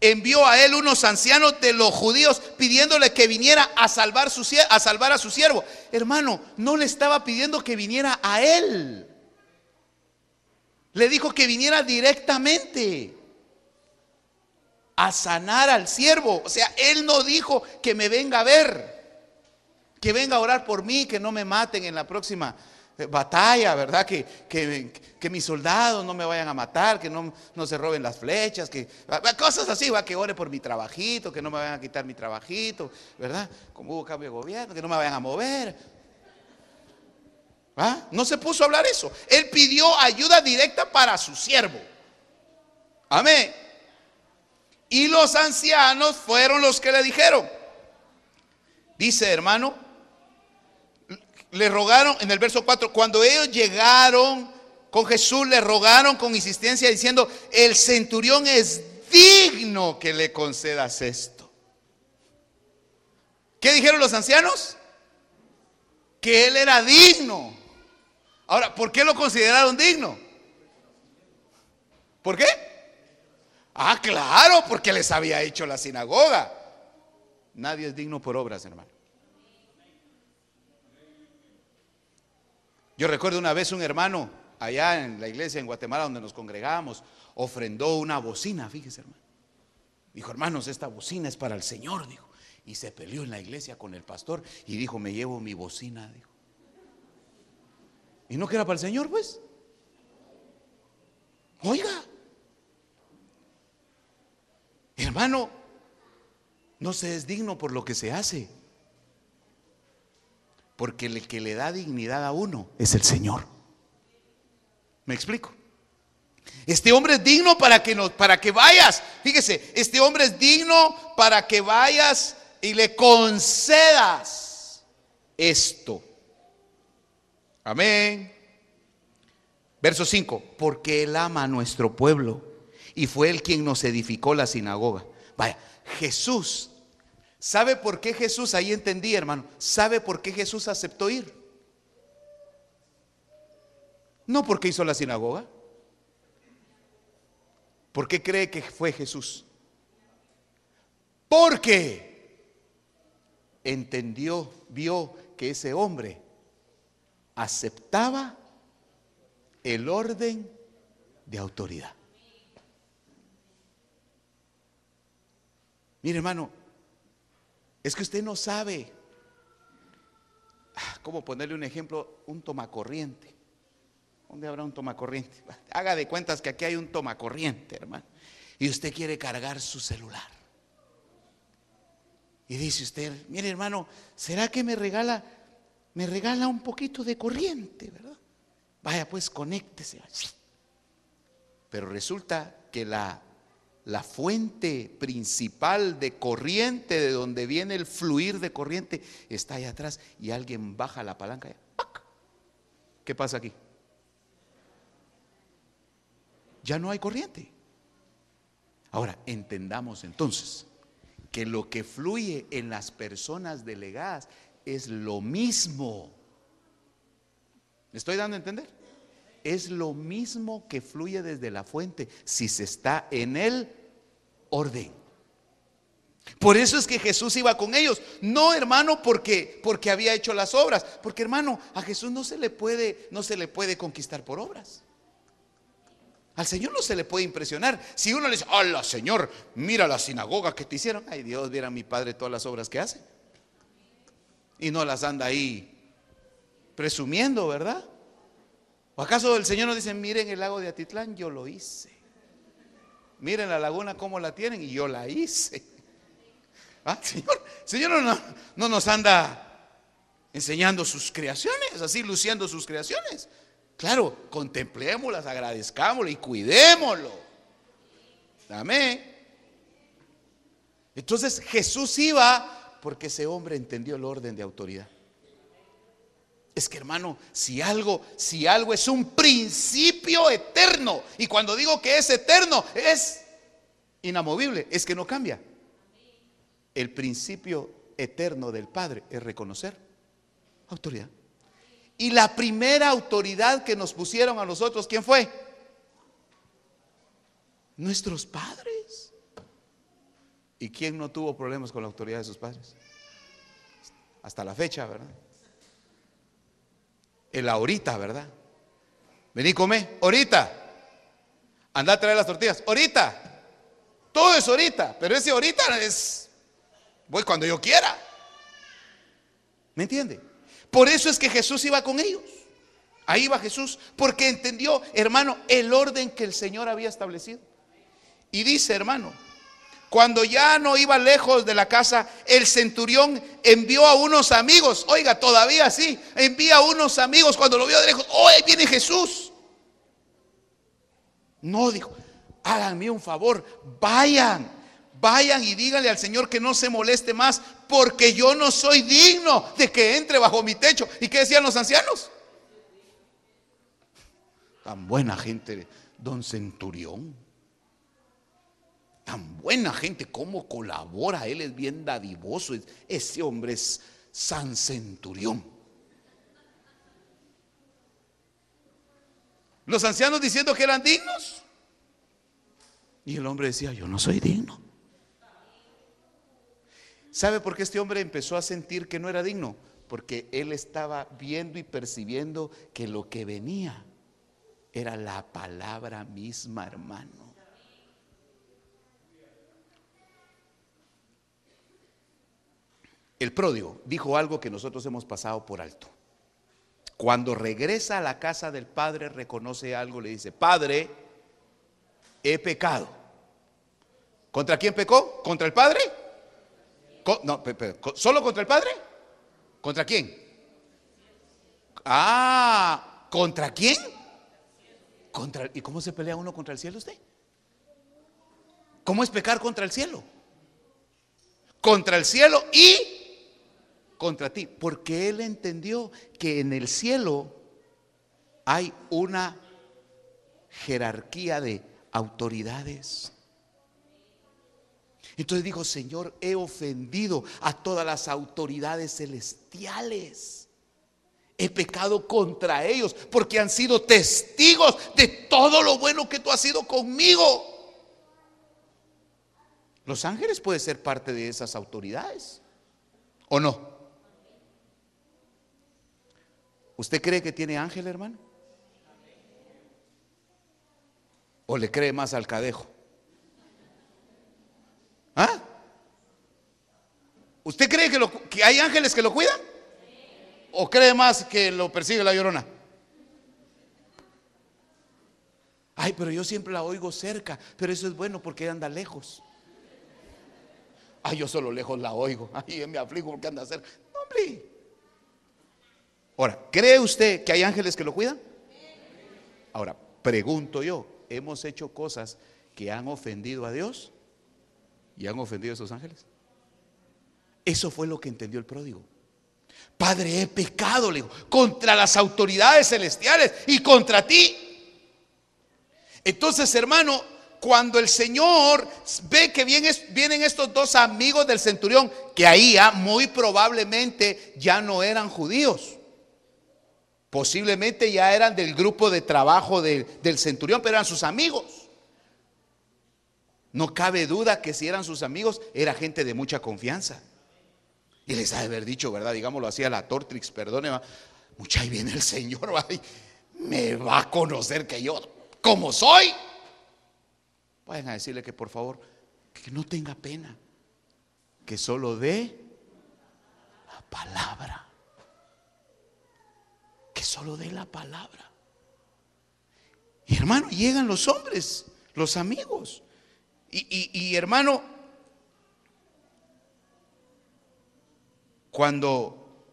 envió a él unos ancianos de los judíos pidiéndole que viniera a salvar, a salvar a su siervo. Hermano, no le estaba pidiendo que viniera a él. Le dijo que viniera directamente a sanar al siervo. O sea, él no dijo que me venga a ver, que venga a orar por mí, que no me maten en la próxima batalla, ¿verdad? Que, que, mis soldados no me vayan a matar, que no, no, se roben las flechas, que cosas así, va, que ore por mi trabajito, que no me vayan a quitar mi trabajito, ¿verdad? Como hubo cambio de gobierno, que no me vayan a mover. ¿Ah? No se puso a hablar eso. Él pidió ayuda directa para su siervo. Amén. Y los ancianos fueron los que le dijeron. Dice, hermano, le rogaron en el verso 4, cuando ellos llegaron con Jesús, le rogaron con insistencia diciendo, el centurión es digno que le concedas esto. ¿Qué dijeron los ancianos? Que él era digno. Ahora, ¿por qué lo consideraron digno? ¿Por qué? Ah, claro, porque les había hecho la sinagoga. Nadie es digno por obras, hermano. Yo recuerdo una vez un hermano allá en la iglesia en Guatemala donde nos congregamos, ofrendó una bocina, fíjese hermano. Dijo, hermanos, esta bocina es para el Señor, dijo. Y se peleó en la iglesia con el pastor y dijo, me llevo mi bocina, dijo. ¿Y no que era para el Señor, pues? Oiga, hermano, no se es digno por lo que se hace. Porque el que le da dignidad a uno es el Señor. ¿Me explico? Este hombre es digno para que, no, para que vayas. Fíjese, este hombre es digno para que vayas y le concedas esto. Amén. Verso 5, porque Él ama a nuestro pueblo y fue Él quien nos edificó la sinagoga. Vaya, Jesús ¿Sabe por qué Jesús, ahí entendí hermano, sabe por qué Jesús aceptó ir? No porque hizo la sinagoga. ¿Por qué cree que fue Jesús? Porque entendió, vio que ese hombre aceptaba el orden de autoridad. Mire hermano, es que usted no sabe. Ah, ¿Cómo ponerle un ejemplo? Un tomacorriente. ¿Dónde habrá un tomacorriente? Haga de cuentas que aquí hay un tomacorriente, hermano. Y usted quiere cargar su celular. Y dice usted, mire hermano, ¿será que me regala, me regala un poquito de corriente, verdad? Vaya pues, conéctese. Pero resulta que la la fuente principal de corriente, de donde viene el fluir de corriente, está ahí atrás y alguien baja la palanca. Y ¿Qué pasa aquí? Ya no hay corriente. Ahora, entendamos entonces que lo que fluye en las personas delegadas es lo mismo. ¿Me estoy dando a entender? Es lo mismo que fluye desde la fuente si se está en el orden. Por eso es que Jesús iba con ellos, no hermano porque porque había hecho las obras, porque hermano, a Jesús no se le puede no se le puede conquistar por obras. Al Señor no se le puede impresionar. Si uno le dice, "Hola, Señor, mira la sinagoga que te hicieron." Ay, Dios, viera a mi padre todas las obras que hace. Y no las anda ahí presumiendo, ¿verdad? ¿O acaso el Señor nos dice, miren el lago de Atitlán, yo lo hice? Miren la laguna cómo la tienen y yo la hice. ¿Ah, Señor, Señor no, no nos anda enseñando sus creaciones, así luciendo sus creaciones. Claro, contemplémoslas, agradezcámoslo y cuidémoslo. Amén. Entonces Jesús iba porque ese hombre entendió el orden de autoridad. Es que hermano, si algo, si algo es un principio eterno, y cuando digo que es eterno, es inamovible, es que no cambia. El principio eterno del Padre es reconocer autoridad. Y la primera autoridad que nos pusieron a nosotros, ¿quién fue? Nuestros padres. ¿Y quién no tuvo problemas con la autoridad de sus padres? Hasta la fecha, ¿verdad? El ahorita, ¿verdad? Vení, come, ahorita. Anda a traer las tortillas, ahorita. Todo es ahorita, pero ese ahorita es, voy cuando yo quiera. ¿Me entiende? Por eso es que Jesús iba con ellos. Ahí va Jesús, porque entendió, hermano, el orden que el Señor había establecido. Y dice, hermano, cuando ya no iba lejos de la casa, el centurión envió a unos amigos. Oiga, todavía sí, envía a unos amigos cuando lo vio de lejos. Oh, ahí viene Jesús. No, dijo, háganme un favor, vayan, vayan y díganle al Señor que no se moleste más, porque yo no soy digno de que entre bajo mi techo. ¿Y qué decían los ancianos? Tan buena gente, don Centurión. Tan buena gente, cómo colabora, él es bien dadivoso. Ese hombre es San Centurión. Los ancianos diciendo que eran dignos. Y el hombre decía, yo no soy digno. ¿Sabe por qué este hombre empezó a sentir que no era digno? Porque él estaba viendo y percibiendo que lo que venía era la palabra misma, hermano. El pródigo dijo algo que nosotros hemos pasado por alto. Cuando regresa a la casa del padre, reconoce algo, le dice, Padre, he pecado. ¿Contra quién pecó? ¿Contra el padre? no, ¿solo contra el padre? ¿Contra quién? Ah, ¿contra quién? ¿Y cómo se pelea uno contra el cielo usted? ¿Cómo es pecar contra el cielo? Contra el cielo y contra ti, porque él entendió que en el cielo hay una jerarquía de autoridades. Entonces dijo, Señor, he ofendido a todas las autoridades celestiales. He pecado contra ellos porque han sido testigos de todo lo bueno que tú has sido conmigo. Los ángeles pueden ser parte de esas autoridades, ¿o no? ¿Usted cree que tiene ángel, hermano? ¿O le cree más al cadejo? ¿Ah? ¿Usted cree que, que hay ángeles que lo cuidan? ¿O cree más que lo persigue la llorona? Ay, pero yo siempre la oigo cerca, pero eso es bueno porque anda lejos. Ay, yo solo lejos la oigo. Ay, me afligo porque anda cerca. No, hombre. Ahora, ¿cree usted que hay ángeles que lo cuidan? Ahora, pregunto yo, ¿hemos hecho cosas que han ofendido a Dios y han ofendido a esos ángeles? Eso fue lo que entendió el pródigo. Padre, he pecado, le digo, contra las autoridades celestiales y contra ti. Entonces, hermano, cuando el Señor ve que vienen estos dos amigos del centurión, que ahí ah, muy probablemente ya no eran judíos, Posiblemente ya eran del grupo de trabajo del centurión, pero eran sus amigos. No cabe duda que si eran sus amigos, era gente de mucha confianza. Y les ha de haber dicho, ¿verdad? Digámoslo así a la Tortrix, perdone, mucha ahí viene el Señor, me va a conocer que yo, como soy. Vayan a decirle que por favor, que no tenga pena, que solo dé la palabra solo de la palabra. Y hermano, llegan los hombres, los amigos. Y, hermano, cuando,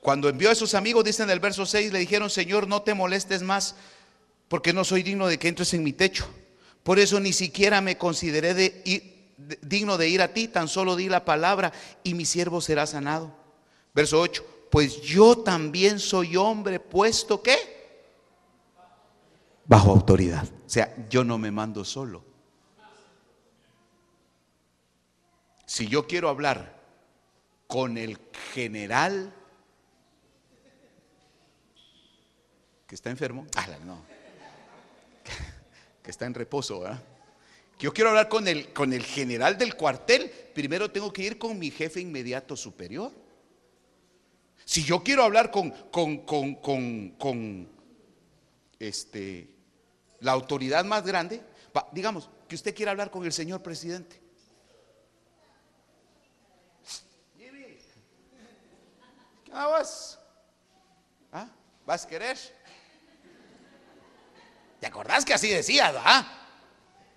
cuando envió a sus amigos, dice en el verso 6, le dijeron, Señor, no te molestes más, porque no soy digno de que entres en mi techo. Por eso ni siquiera me consideré de, digno de ir a ti, tan solo di la palabra y mi siervo será sanado. Verso 8 pues yo también soy hombre puesto que bajo autoridad. O sea, yo no me mando solo. Si yo quiero hablar con el general que está enfermo, que está en reposo, ¿verdad? Yo quiero hablar con el, con el general del cuartel, primero tengo que ir con mi jefe inmediato superior. Si yo quiero hablar con, con, este, la autoridad más grande, digamos que usted quiere hablar con el señor presidente. ¿Qué vas? ¿Ah? ¿Vas a querer? ¿Te acordás que así decía, ah?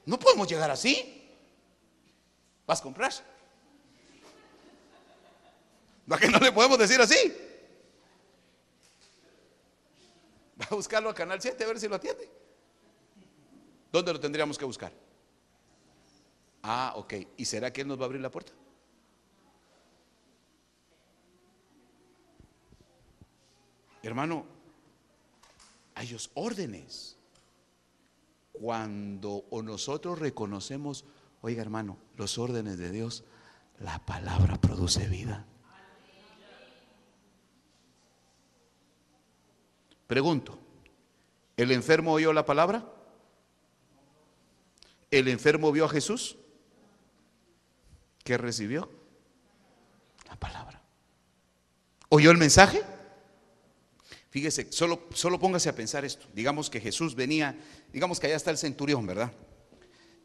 No podemos llegar así. ¿Vas a comprar? ¿No que no le podemos decir así? Va a buscarlo al canal 7 a ver si lo atiende. ¿Dónde lo tendríamos que buscar? Ah, ok. ¿Y será que Él nos va a abrir la puerta? Hermano, hay órdenes. Cuando o nosotros reconocemos, oiga hermano, los órdenes de Dios, la palabra produce vida. Pregunto, ¿el enfermo oyó la palabra? ¿El enfermo vio a Jesús? ¿Qué recibió? La palabra. ¿Oyó el mensaje? Fíjese, solo, solo póngase a pensar esto. Digamos que Jesús venía, digamos que allá está el centurión, ¿verdad?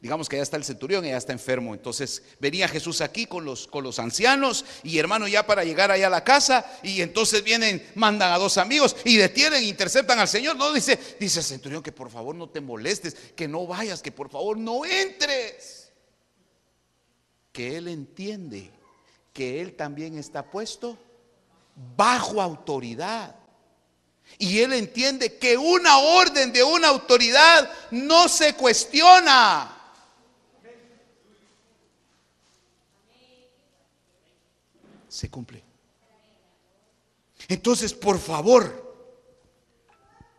Digamos que allá está el centurión y allá está enfermo. Entonces venía Jesús aquí con los, con los ancianos y hermano ya para llegar allá a la casa y entonces vienen, mandan a dos amigos y detienen, interceptan al Señor. No dice, dice el centurión que por favor no te molestes, que no vayas, que por favor no entres. Que él entiende que él también está puesto bajo autoridad. Y él entiende que una orden de una autoridad no se cuestiona. Se cumple. Entonces, por favor,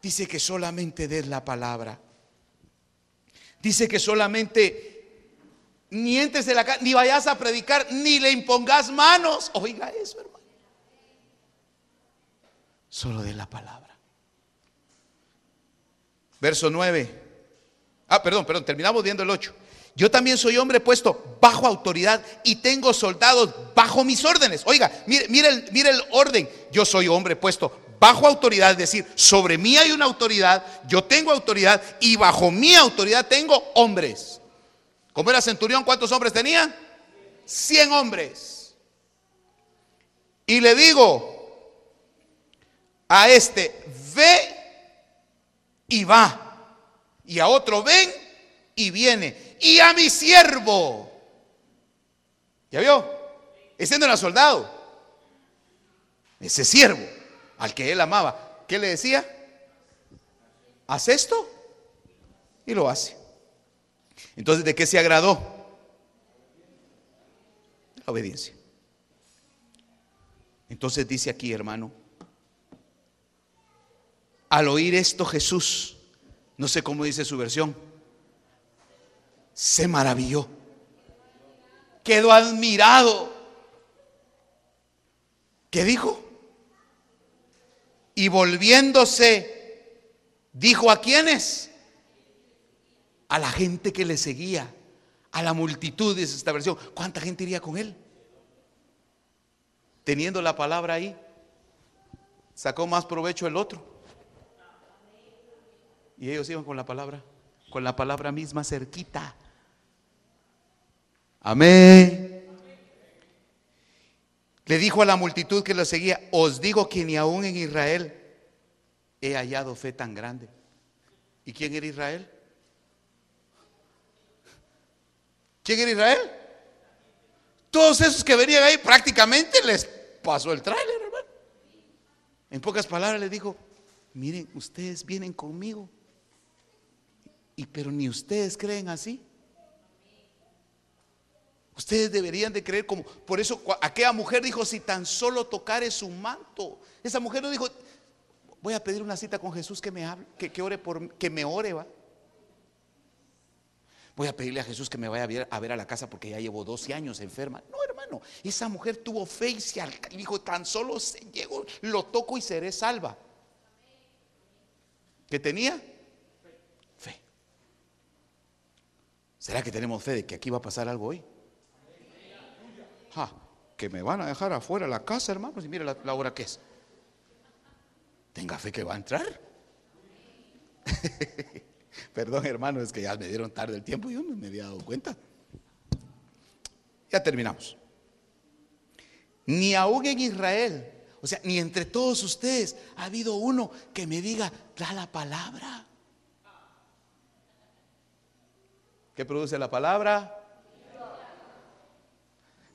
dice que solamente des la palabra. Dice que solamente ni entres de la casa, ni vayas a predicar, ni le impongas manos. Oiga eso, hermano. Solo de la palabra. Verso 9. Ah, perdón, perdón, terminamos viendo el 8. Yo también soy hombre puesto bajo autoridad y tengo soldados bajo mis órdenes. Oiga, mire, mire, el, orden. Yo soy hombre puesto bajo autoridad, es decir, sobre mí hay una autoridad, yo tengo autoridad y bajo mi autoridad tengo hombres. Como era centurión, ¿cuántos hombres tenía? 100 hombres. Y le digo a este, ve y va. Y a otro ven y viene. Y a mi siervo. ¿Ya vio? Ese no era soldado. Ese siervo al que él amaba. ¿Qué le decía? Haz esto. Y lo hace. Entonces, ¿de qué se agradó? La obediencia. Entonces dice aquí, hermano, al oír esto Jesús, no sé cómo dice su versión, se maravilló, quedó admirado. ¿Qué dijo? Y volviéndose, dijo a quiénes? A la gente que le seguía, a la multitud, dice esta versión. ¿Cuánta gente iría con él? Teniendo la palabra ahí, sacó más provecho el otro. Y ellos iban con la palabra, con la palabra misma cerquita. Amén. Le dijo a la multitud que lo seguía, os digo que ni aún en Israel he hallado fe tan grande. ¿Y quién era Israel? ¿Quién era Israel? Todos esos que venían ahí prácticamente les pasó el tráiler, hermano. En pocas palabras le dijo, miren, ustedes vienen conmigo y pero ni ustedes creen así. Ustedes deberían de creer como, por eso aquella mujer dijo, si tan solo tocare su manto. Esa mujer no dijo, voy a pedir una cita con Jesús que me hable, que, ore por, que me ore, va. Voy a pedirle a Jesús que me vaya a ver, a la casa porque ya llevo 12 años enferma. No, hermano, esa mujer tuvo fe y se dijo, tan solo se llegó, lo toco y seré salva. ¿Qué tenía? ¿Será que tenemos fe de que aquí va a pasar algo hoy? Que me van a dejar afuera la casa, hermanos, y mire la, hora que es. Tenga fe que va a entrar. Perdón, hermano, es que ya me dieron tarde el tiempo y yo no me había dado cuenta. Ya terminamos. Ni aún en Israel, o sea, ni entre todos ustedes ha habido uno que me diga, da la palabra. ¿Qué produce la palabra?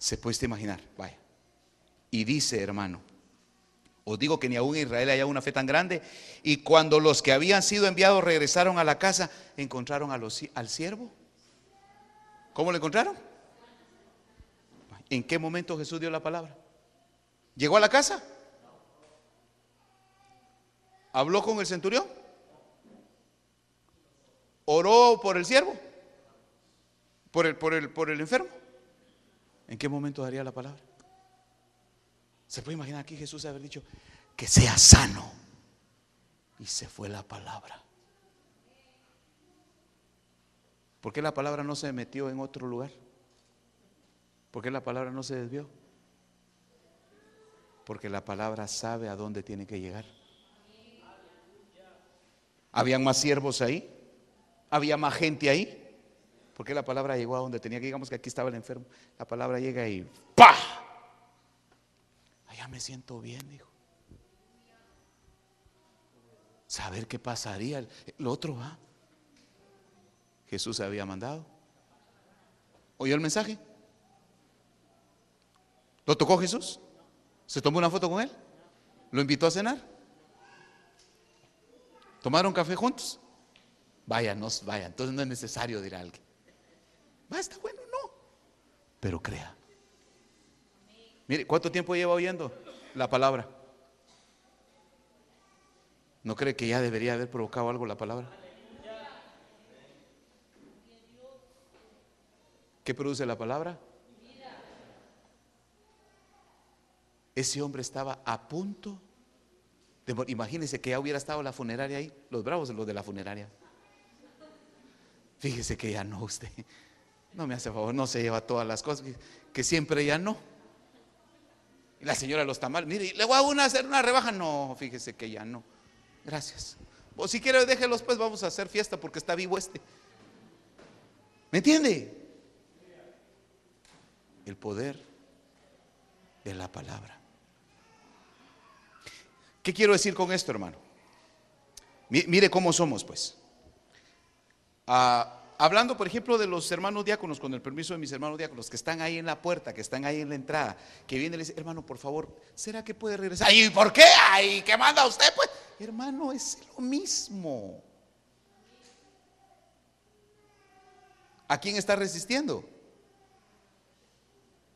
Se puede imaginar, vaya. Y dice, hermano, os digo que ni aún en Israel haya una fe tan grande. Y cuando los que habían sido enviados regresaron a la casa, encontraron a los, al siervo ¿Cómo lo encontraron? ¿En qué momento Jesús dio la palabra? ¿Llegó a la casa? ¿Habló con el centurión? ¿Oró por el siervo? ¿Por el, por el, por el enfermo? ¿En qué momento daría la palabra? ¿Se puede imaginar aquí Jesús haber dicho que sea sano? Y se fue la palabra. ¿Por qué la palabra no se metió en otro lugar? ¿Por qué la palabra no se desvió? Porque la palabra sabe a dónde tiene que llegar. ¿Habían más siervos ahí? ¿Había más gente ahí? Porque la palabra llegó a donde tenía que, digamos que aquí estaba el enfermo. La palabra llega y ¡pa! Allá me siento bien, dijo. Saber qué pasaría. El otro va. Jesús había mandado. ¿Oyó el mensaje? ¿Lo tocó Jesús? ¿Se tomó una foto con él? ¿Lo invitó a cenar? ¿Tomaron café juntos? Vaya, no, vaya, entonces no es necesario, dirá alguien. Va, está bueno, no. Pero crea. Mire, ¿cuánto tiempo lleva oyendo la palabra? ¿No cree que ya debería haber provocado algo la palabra? ¿Qué produce la palabra? Ese hombre estaba a punto de que ya hubiera estado la funeraria ahí, los bravos, los de la funeraria. Fíjese que ya no usted. No me hace favor, no se lleva todas las cosas, que, siempre ya no. Y la señora los tamales, mire, le voy a una, hacer una rebaja. No, fíjese que ya no. Gracias. O si quiere, déjelos, pues vamos a hacer fiesta porque está vivo este. ¿Me entiende? El poder de la palabra. ¿Qué quiero decir con esto, hermano? Mire cómo somos, pues. Ah, hablando, por ejemplo, de los hermanos diáconos, con el permiso de mis hermanos diáconos, que están ahí en la puerta, que están ahí en la entrada, que viene y le dice, hermano, por favor, ¿será que puede regresar? ¿Y por qué? ¿Y qué manda usted? Pues, hermano, es lo mismo. ¿A quién está resistiendo?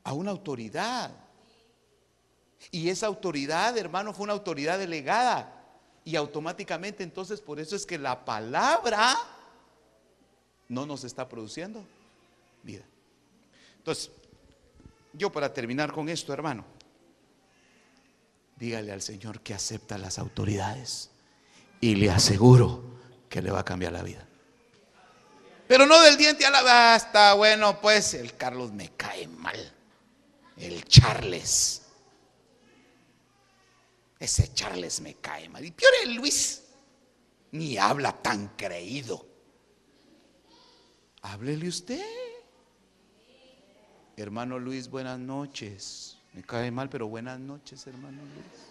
A una autoridad. Y esa autoridad, hermano, fue una autoridad delegada. Y automáticamente entonces por eso es que la palabra no nos está produciendo vida. Entonces, yo para terminar con esto, hermano, dígale al Señor que acepta las autoridades y le aseguro que le va a cambiar la vida. Pero no del diente a la basta. Bueno, pues el Carlos me cae mal. El Charles. Ese Charles me cae mal. Y peor el Luis. Ni habla tan creído. Háblele usted. Hermano Luis, buenas noches. Me cae mal, pero buenas noches, hermano Luis.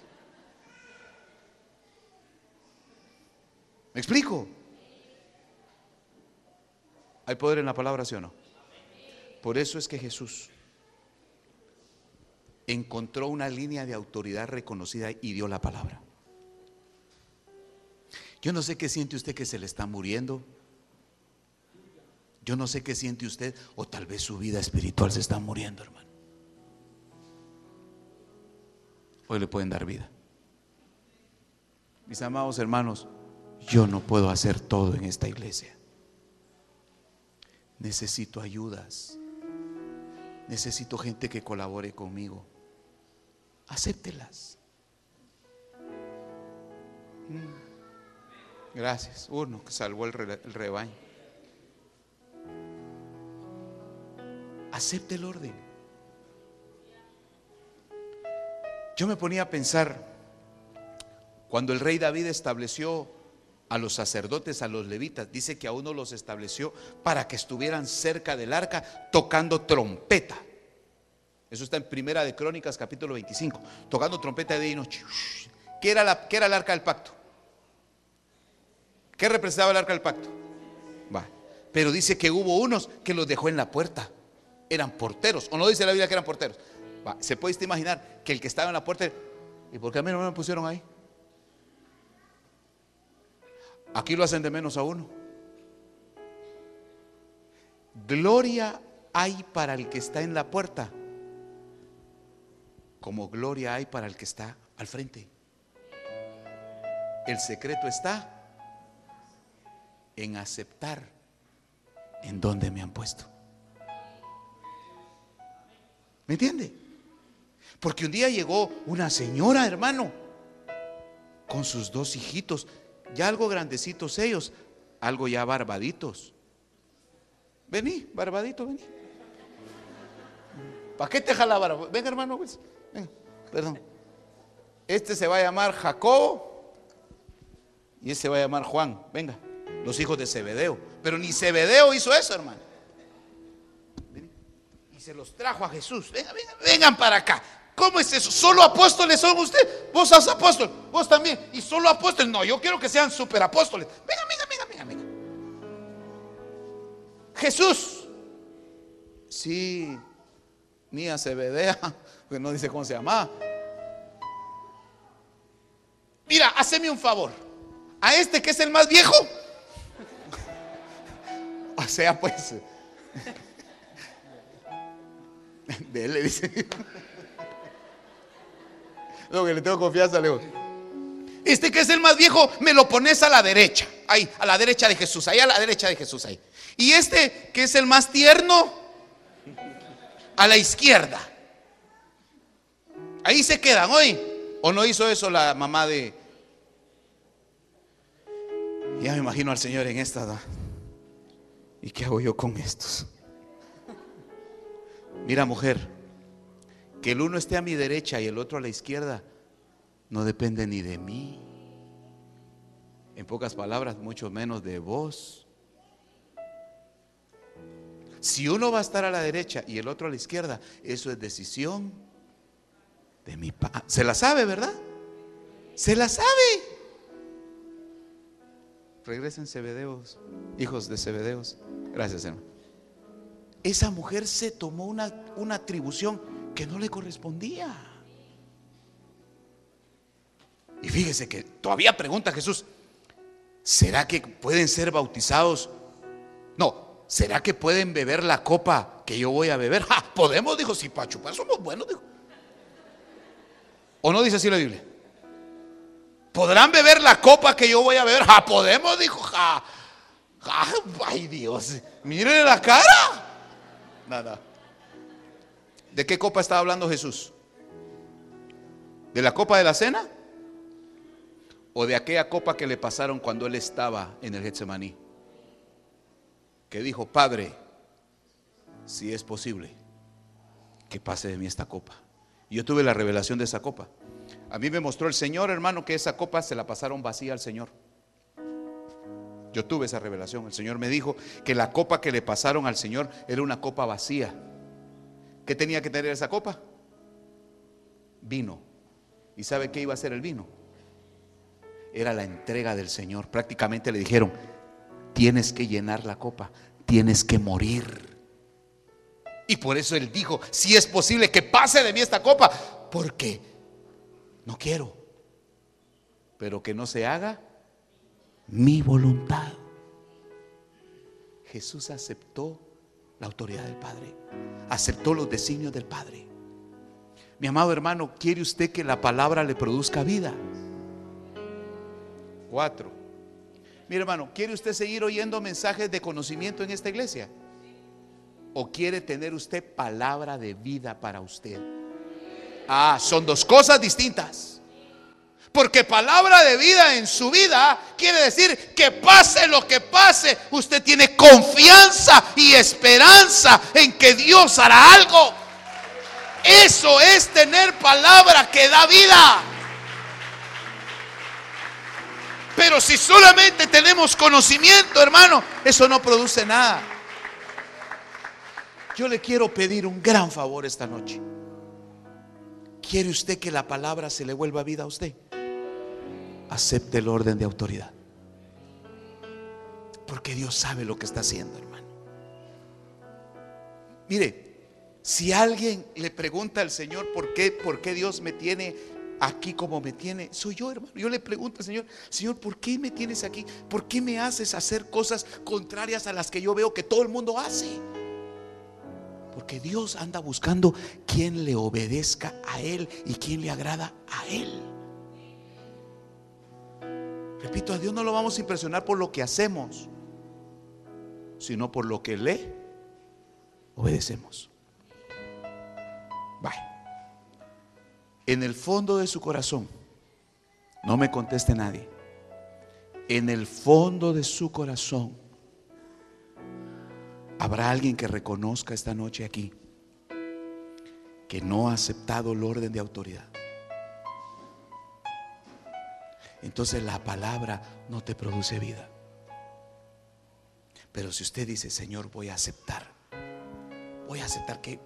¿Me explico? ¿Hay poder en la palabra, sí o no? Por eso es que Jesús encontró una línea de autoridad reconocida y dio la palabra. Yo no sé qué siente usted que se le está muriendo. Yo no sé qué siente usted, o tal vez su vida espiritual se está muriendo, hermano. Hoy le pueden dar vida. Mis amados hermanos, yo no puedo hacer todo en esta iglesia. Necesito ayudas. Necesito gente que colabore conmigo. Acéptelas. Mm. Gracias. Uno que salvó el, rebaño. Acepte el orden. Yo me ponía a pensar, cuando el rey David estableció a los sacerdotes, a los levitas, dice que a uno los estableció para que estuvieran cerca del arca tocando trompeta. Eso está en Primera de Crónicas, capítulo 25, tocando trompeta de día y noche. ¿Qué era, la, era el arca del pacto? ¿Qué representaba el arca del pacto? Va. Pero dice que hubo unos que los dejó en la puerta eran porteros. ¿O no dice la Biblia que eran porteros? Se puede imaginar que el que estaba en la puerta, ¿y por qué a mí no me pusieron ahí? Aquí lo hacen de menos a uno. Gloria hay para el que está en la puerta, como gloria hay para el que está al frente. El secreto está en aceptar en donde me han puesto. ¿Me entiende? Porque un día llegó una señora, hermano, con sus dos hijitos, ya algo grandecitos ellos, algo ya barbaditos. Vení, barbadito, vení. ¿Para qué te jala barba? Venga, hermano, pues. Venga, perdón. Este se va a llamar Jacobo y este se va a llamar Juan. Venga, los hijos de Zebedeo. Pero ni Zebedeo hizo eso, hermano. Se los trajo a Jesús. Venga, venga, vengan para acá. ¿Cómo es eso? ¿Solo apóstoles son usted? Vos sos apóstol, vos también. Y solo apóstoles. No, yo quiero que sean superapóstoles. Venga, venga, venga, venga, venga. Jesús. Sí, ni a Zebedea, que no dice cómo se llama. Mira, haceme un favor. A este que es el más viejo. O sea, pues. De él le dice. No, que le tengo confianza, Leo. Este que es el más viejo, me lo pones a la derecha. Ahí, a la derecha de Jesús. Ahí, a la derecha de Jesús. Ahí. Y este que es el más tierno, a la izquierda. Ahí se quedan hoy. ¿O no hizo eso la mamá de... Ya me imagino al Señor en esta... ¿Y qué hago yo con estos? Mira, mujer, que el uno esté a mi derecha y el otro a la izquierda no depende ni de mí. En pocas palabras, mucho menos de vos. Si uno va a estar a la derecha y el otro a la izquierda, eso es decisión de mi padre. Se la sabe, ¿verdad? Se la sabe. Regresen Cebedeos, hijos de Cebedeos. Gracias, hermano. Esa mujer se tomó una, una atribución que no le correspondía. Y fíjese que todavía pregunta Jesús, ¿será que pueden ser bautizados? No, ¿será que pueden beber la copa que yo voy a beber? Podemos, dijo, si para chupar somos buenos, dijo. ¿O no dice así la Biblia? ¿Podrán beber la copa que yo voy a beber? Ja, podemos, dijo. Ay Dios, mire la cara. Nada. ¿De qué copa estaba hablando Jesús? ¿De la copa de la cena? ¿O de aquella copa que le pasaron cuando él estaba en el Getsemaní? Que dijo, Padre, si es posible, que pase de mí esta copa. Y yo tuve la revelación de esa copa. A mí me mostró el Señor, hermano, que esa copa se la pasaron vacía al Señor. Yo tuve esa revelación. El Señor me dijo que la copa que le pasaron al Señor era una copa vacía. ¿Qué tenía que tener esa copa? Vino. ¿Y sabe qué iba a ser el vino? Era la entrega del Señor. Prácticamente le dijeron, tienes que llenar la copa, tienes que morir. Y por eso él dijo, si es posible que pase de mí esta copa, porque no quiero, pero que no se haga mi voluntad. Jesús aceptó la autoridad del Padre, aceptó los designios del Padre. Mi amado hermano, ¿quiere usted que la palabra le produzca vida? Cuatro. Mi hermano, ¿quiere usted seguir oyendo mensajes de conocimiento en esta iglesia? ¿O quiere tener usted palabra de vida para usted? Ah, son dos cosas distintas. Porque palabra de vida en su vida quiere decir que pase lo que pase, usted tiene confianza y esperanza en que Dios hará algo. Eso es tener palabra que da vida. Pero si solamente tenemos conocimiento, hermano, eso no produce nada. Yo le quiero pedir un gran favor esta noche. ¿Quiere usted que la palabra se le vuelva vida a usted? Acepte el orden de autoridad. Porque Dios sabe lo que está haciendo, hermano. Mire, si alguien le pregunta al Señor por qué, por qué Dios me tiene aquí como me tiene, soy yo, hermano. Yo le pregunto al Señor, Señor, ¿por qué me tienes aquí? ¿Por qué me haces hacer cosas contrarias a las que yo veo que todo el mundo hace? Porque Dios anda buscando quien le obedezca a Él y quien le agrada a Él. Repito, a Dios no lo vamos a impresionar por lo que hacemos, sino por lo que le obedecemos. Bye. En el fondo de su corazón, no me conteste nadie, en el fondo de su corazón, habrá alguien que reconozca esta noche aquí que no ha aceptado el orden de autoridad. Entonces la palabra no te produce vida. Pero si usted dice, Señor, voy a aceptar, voy a aceptar que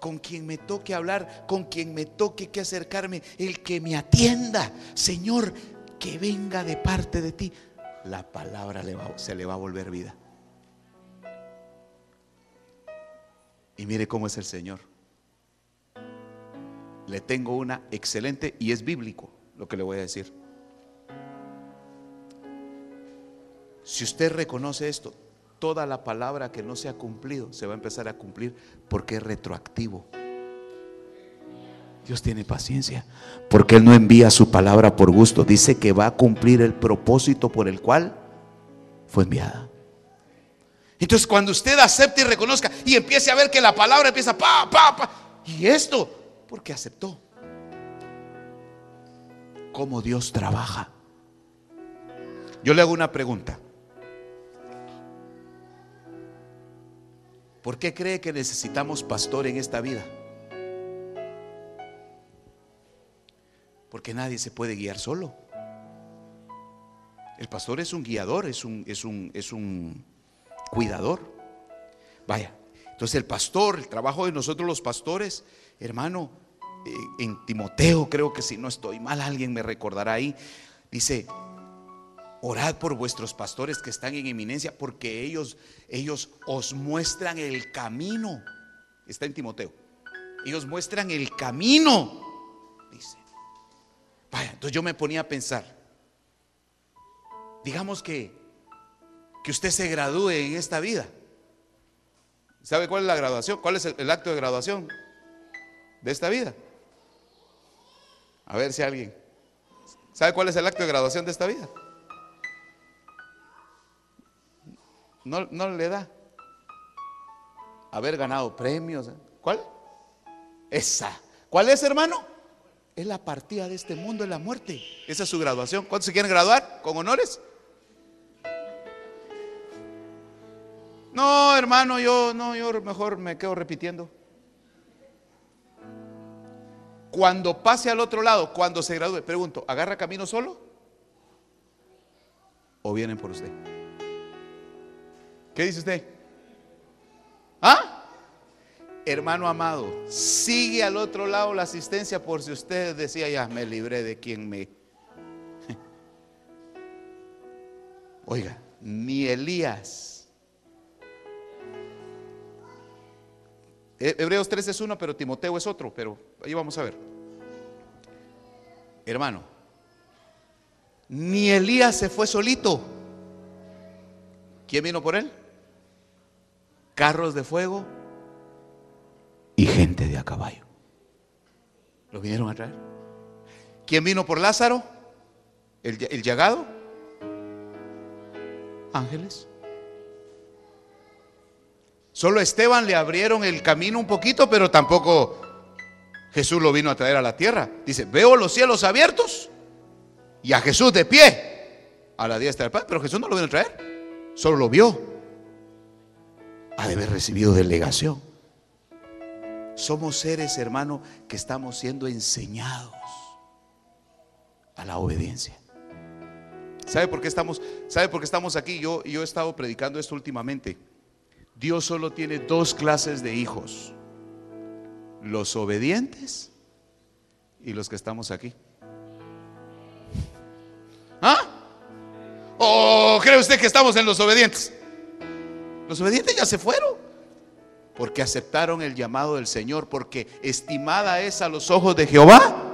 con quien me toque hablar, con quien me toque que acercarme, el que me atienda, Señor, que venga de parte de ti, la palabra se le va a volver vida. Y mire cómo es el Señor. Le tengo una excelente y es bíblico lo que le voy a decir. Si usted reconoce esto, toda la palabra que no se ha cumplido se va a empezar a cumplir porque es retroactivo. Dios tiene paciencia porque Él no envía su palabra por gusto. Dice que va a cumplir el propósito por el cual fue enviada. Entonces cuando usted acepte y reconozca y empiece a ver que la palabra empieza pa, pa, pa, y esto, porque aceptó. Cómo Dios trabaja. Yo le hago una pregunta. ¿Por qué cree que necesitamos pastor en esta vida? Porque nadie se puede guiar solo. El pastor es un guiador, es un, es un, es un cuidador. Vaya, entonces el pastor, el trabajo de nosotros los pastores, hermano, eh, en Timoteo creo que si no estoy mal, alguien me recordará ahí, dice, Orad por vuestros pastores que están en eminencia, porque ellos, ellos os muestran el camino. Está en Timoteo. Ellos muestran el camino. Dice. Vaya, entonces yo me ponía a pensar. Digamos que, que usted se gradúe en esta vida. ¿Sabe cuál es la graduación? ¿Cuál es el acto de graduación de esta vida? A ver si alguien. ¿Sabe cuál es el acto de graduación de esta vida? No, le da haber ganado premios. ¿eh? ¿Cuál? Esa. ¿Cuál es, hermano? Es la partida de este mundo, es la muerte. Esa es su graduación. ¿Cuántos se quieren graduar con honores? No, hermano, yo no, yo mejor me quedo repitiendo. Cuando pase al otro lado, cuando se gradúe, pregunto, ¿agarra camino solo? ¿O vienen por usted? ¿Qué dice usted? ¿Ah? Hermano amado, sigue al otro lado la asistencia por si usted decía, ya me libré de quien me... Oiga, ni Elías. Hebreos 3 es uno, pero Timoteo es otro, pero ahí vamos a ver. Hermano, ni Elías se fue solito. ¿Quién vino por él? Carros de fuego y gente de a caballo. ¿Lo vinieron a traer? ¿Quién vino por Lázaro? ¿El, el llagado? Ángeles. Solo a Esteban le abrieron el camino un poquito, pero tampoco Jesús lo vino a traer a la tierra. Dice, veo los cielos abiertos y a Jesús de pie a la diestra del Padre, pero Jesús no lo vino a traer, solo lo vio ha de haber recibido delegación. Somos seres, hermano, que estamos siendo enseñados a la obediencia. ¿Sabe por qué estamos, sabe por qué estamos aquí? Yo, yo he estado predicando esto últimamente. Dios solo tiene dos clases de hijos. Los obedientes y los que estamos aquí. ¿Ah? ¿O cree usted que estamos en los obedientes? Los obedientes ya se fueron. Porque aceptaron el llamado del Señor. Porque estimada es a los ojos de Jehová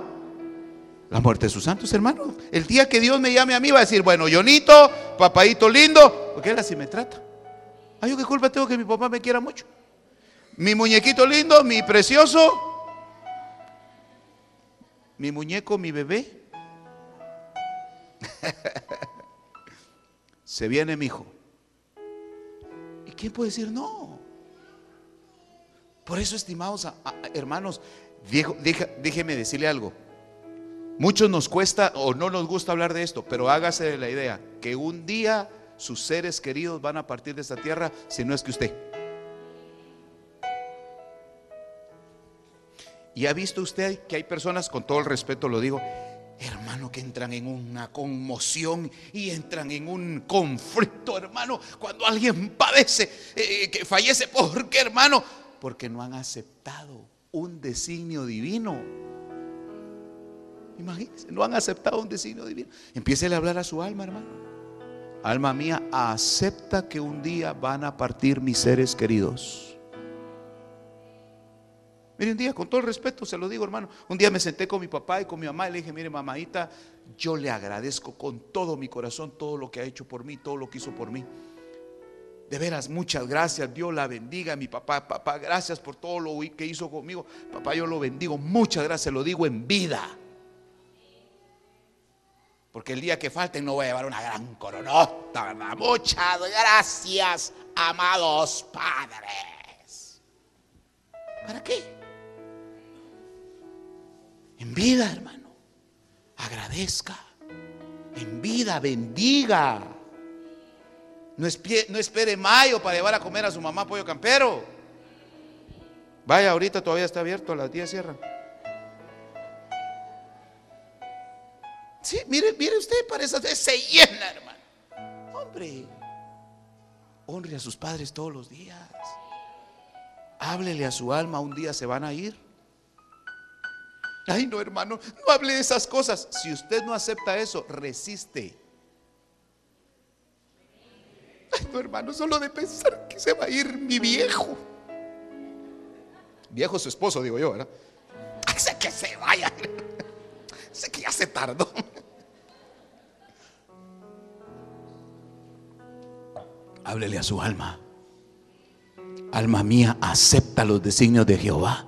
la muerte de sus santos hermanos. El día que Dios me llame a mí va a decir, bueno, Yonito, papadito lindo, porque él así me trata. Ay, yo qué culpa tengo que mi papá me quiera mucho. Mi muñequito lindo, mi precioso, mi muñeco, mi bebé. Se viene mi hijo. ¿Y quién puede decir no? Por eso, estimados hermanos, déjeme decirle algo. Muchos nos cuesta o no nos gusta hablar de esto, pero hágase la idea que un día sus seres queridos van a partir de esta tierra si no es que usted. Y ha visto usted que hay personas, con todo el respeto lo digo, hermano, que entran en una conmoción y entran en un conflicto, hermano, cuando alguien padece, eh, que fallece, ¿por qué, hermano? Porque no han aceptado un designio divino. Imagínense, no han aceptado un designio divino. Empiece a hablar a su alma, hermano. Alma mía, acepta que un día van a partir mis seres queridos. Mire, un día, con todo el respeto, se lo digo, hermano. Un día me senté con mi papá y con mi mamá y le dije, mire, mamadita, yo le agradezco con todo mi corazón todo lo que ha hecho por mí, todo lo que hizo por mí. De veras, muchas gracias. Dios la bendiga, mi papá. Papá, gracias por todo lo que hizo conmigo. Papá, yo lo bendigo. Muchas gracias, lo digo en vida. Porque el día que falten no voy a llevar una gran coronota. Muchas gracias, amados padres. ¿Para qué? En vida, hermano. Agradezca. En vida, bendiga. No, espere mayo para llevar a comer a su mamá pollo campero. Vaya, ahorita todavía está abierto, a las 10 cierran. Sí, mire, mire usted, parece se llena, hermano. Hombre, honre a sus padres todos los días. Háblele a su alma, un día se van a ir. Ay, no, hermano, no hable de esas cosas. Si usted no acepta eso, resiste. Ay, no, hermano, solo de pensar que se va a ir mi viejo. Viejo su esposo, digo yo, ¿verdad? Ay, sé que se vaya. sé que ya se tardó. Háblele a su alma. Alma mía, acepta los designios de Jehová.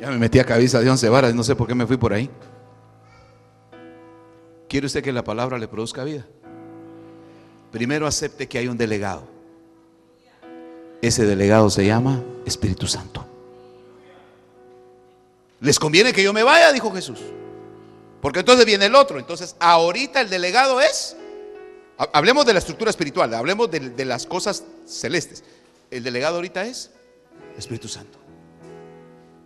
Ya me metí a cabeza de once varas, no sé por qué me fui por ahí. ¿Quiere usted que la palabra le produzca vida? Primero acepte que hay un delegado. Ese delegado se llama Espíritu Santo. ¿Les conviene que yo me vaya? Dijo Jesús. Porque entonces viene el otro. Entonces, ahorita el delegado es, hablemos de la estructura espiritual, hablemos de, de las cosas celestes. El delegado ahorita es Espíritu Santo.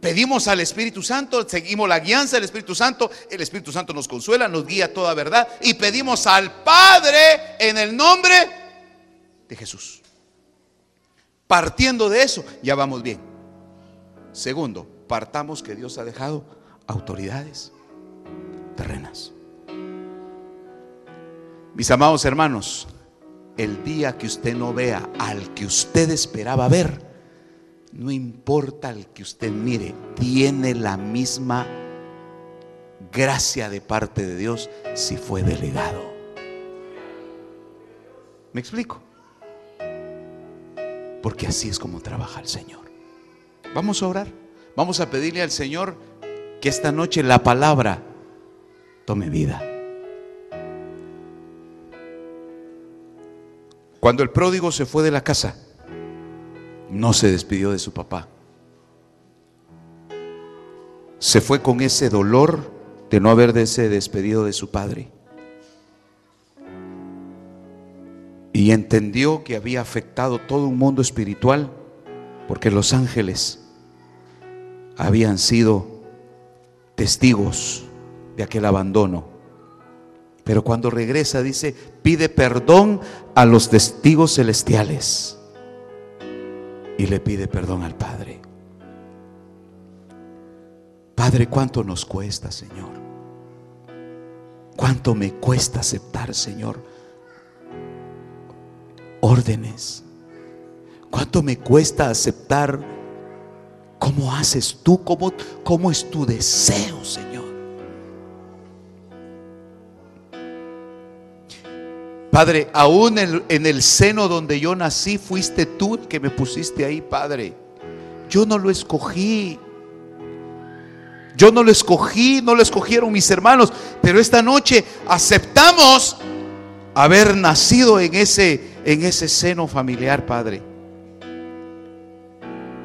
Pedimos al Espíritu Santo, seguimos la guianza del Espíritu Santo, el Espíritu Santo nos consuela, nos guía toda verdad y pedimos al Padre en el nombre de Jesús. Partiendo de eso, ya vamos bien. Segundo, partamos que Dios ha dejado autoridades terrenas. Mis amados hermanos, el día que usted no vea al que usted esperaba ver, no importa el que usted mire, tiene la misma gracia de parte de Dios si fue delegado. ¿Me explico? Porque así es como trabaja el Señor. Vamos a orar. Vamos a pedirle al Señor que esta noche la palabra tome vida. Cuando el pródigo se fue de la casa, no se despidió de su papá. Se fue con ese dolor de no haberse despedido de su padre. Y entendió que había afectado todo un mundo espiritual porque los ángeles habían sido testigos de aquel abandono. Pero cuando regresa dice, pide perdón a los testigos celestiales y le pide perdón al Padre. Padre, ¿cuánto nos cuesta, Señor? ¿Cuánto me cuesta aceptar, Señor? Órdenes. ¿Cuánto me cuesta aceptar cómo haces tú? ¿Cómo, cómo es tu deseo, Señor? Padre, aún en, el seno donde yo nací, fuiste tú que me pusiste ahí, Padre. Yo no lo escogí. Yo no lo escogí, no lo escogieron mis hermanos, pero esta noche aceptamos haber nacido en ese en ese seno familiar, Padre.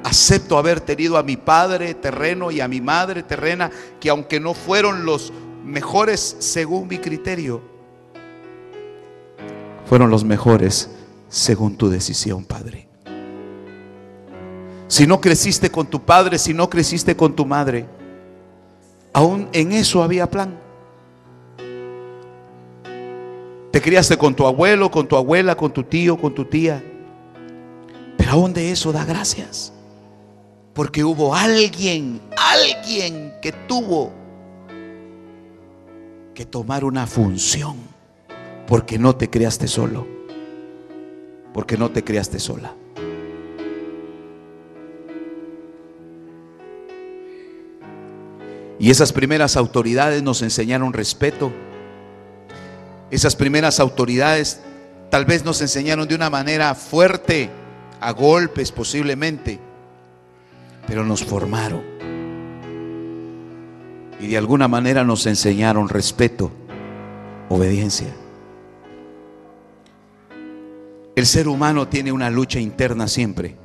Acepto haber tenido a mi padre terreno y a mi madre terrena, que aunque no fueron los mejores según mi criterio, fueron los mejores según tu decisión, Padre. Si no creciste con tu padre, si no creciste con tu madre, aún en eso había plan. Te criaste con tu abuelo, con tu abuela, con tu tío, con tu tía. Pero aún de eso da gracias. Porque hubo alguien, alguien que tuvo que tomar una función. Porque no te criaste solo. Porque no te criaste sola. Y esas primeras autoridades nos enseñaron respeto esas primeras autoridades tal vez nos enseñaron de una manera fuerte, a golpes posiblemente, pero nos formaron. Y de alguna manera nos enseñaron respeto, obediencia. El ser humano tiene una lucha interna siempre,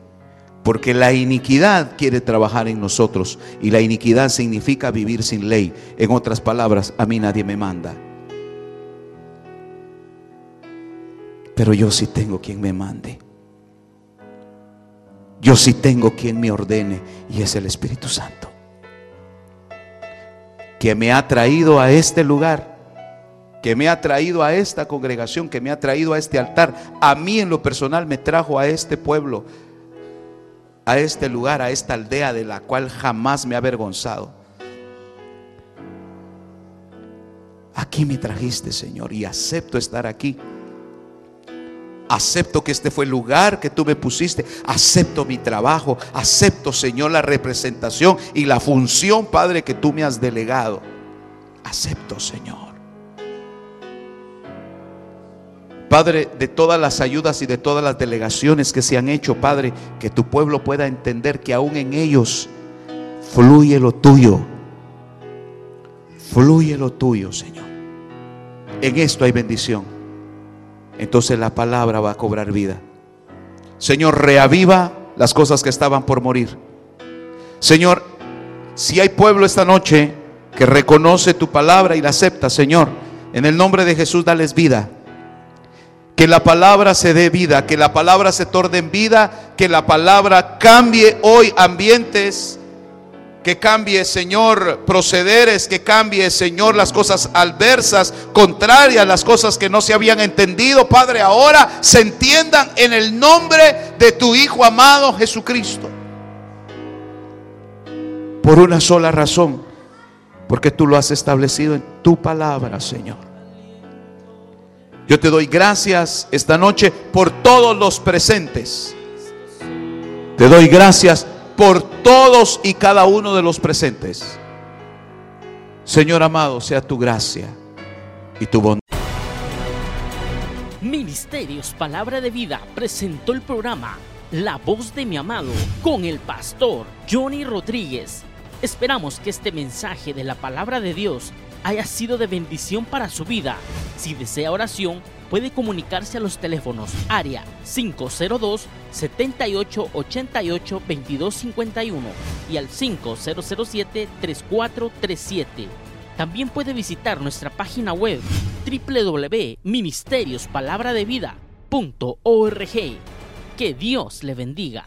porque la iniquidad quiere trabajar en nosotros y la iniquidad significa vivir sin ley. En otras palabras, a mí nadie me manda. Pero yo sí tengo quien me mande. Yo sí tengo quien me ordene y es el Espíritu Santo. Que me ha traído a este lugar, que me ha traído a esta congregación, que me ha traído a este altar. A mí en lo personal me trajo a este pueblo, a este lugar, a esta aldea de la cual jamás me ha avergonzado. Aquí me trajiste, Señor, y acepto estar aquí Acepto que este fue el lugar que tú me pusiste. Acepto mi trabajo. Acepto, Señor, la representación y la función, Padre, que tú me has delegado. Acepto, Señor. Padre, de todas las ayudas y de todas las delegaciones que se han hecho, Padre, que tu pueblo pueda entender que aún en ellos fluye lo tuyo. Fluye lo tuyo, Señor. En esto hay bendición entonces la palabra va a cobrar vida. Señor, reaviva las cosas que estaban por morir. Señor, si hay pueblo esta noche que reconoce tu palabra y la acepta, Señor, en el nombre de Jesús, dales vida. Que la palabra se dé vida, que la palabra se torne en vida, que la palabra cambie hoy ambientes que cambie, Señor, procederes, que cambie, Señor, las cosas adversas, contrarias, las cosas que no se habían entendido, Padre, ahora se entiendan en el nombre de tu Hijo amado Jesucristo. Por una sola razón, porque tú lo has establecido en tu palabra, Señor. Yo te doy gracias esta noche por todos los presentes. Te doy gracias por todos y cada uno de los presentes. Señor amado, sea tu gracia y tu bondad. Ministerios Palabra de Vida presentó el programa La voz de mi amado con el pastor Johnny Rodríguez. Esperamos que este mensaje de la palabra de Dios haya sido de bendición para su vida. Si desea oración, puede comunicarse a los teléfonos área 502 7888 2251 y al 5007 3437. También puede visitar nuestra página web www.ministeriosPalabraDeVida.org. Que Dios le bendiga.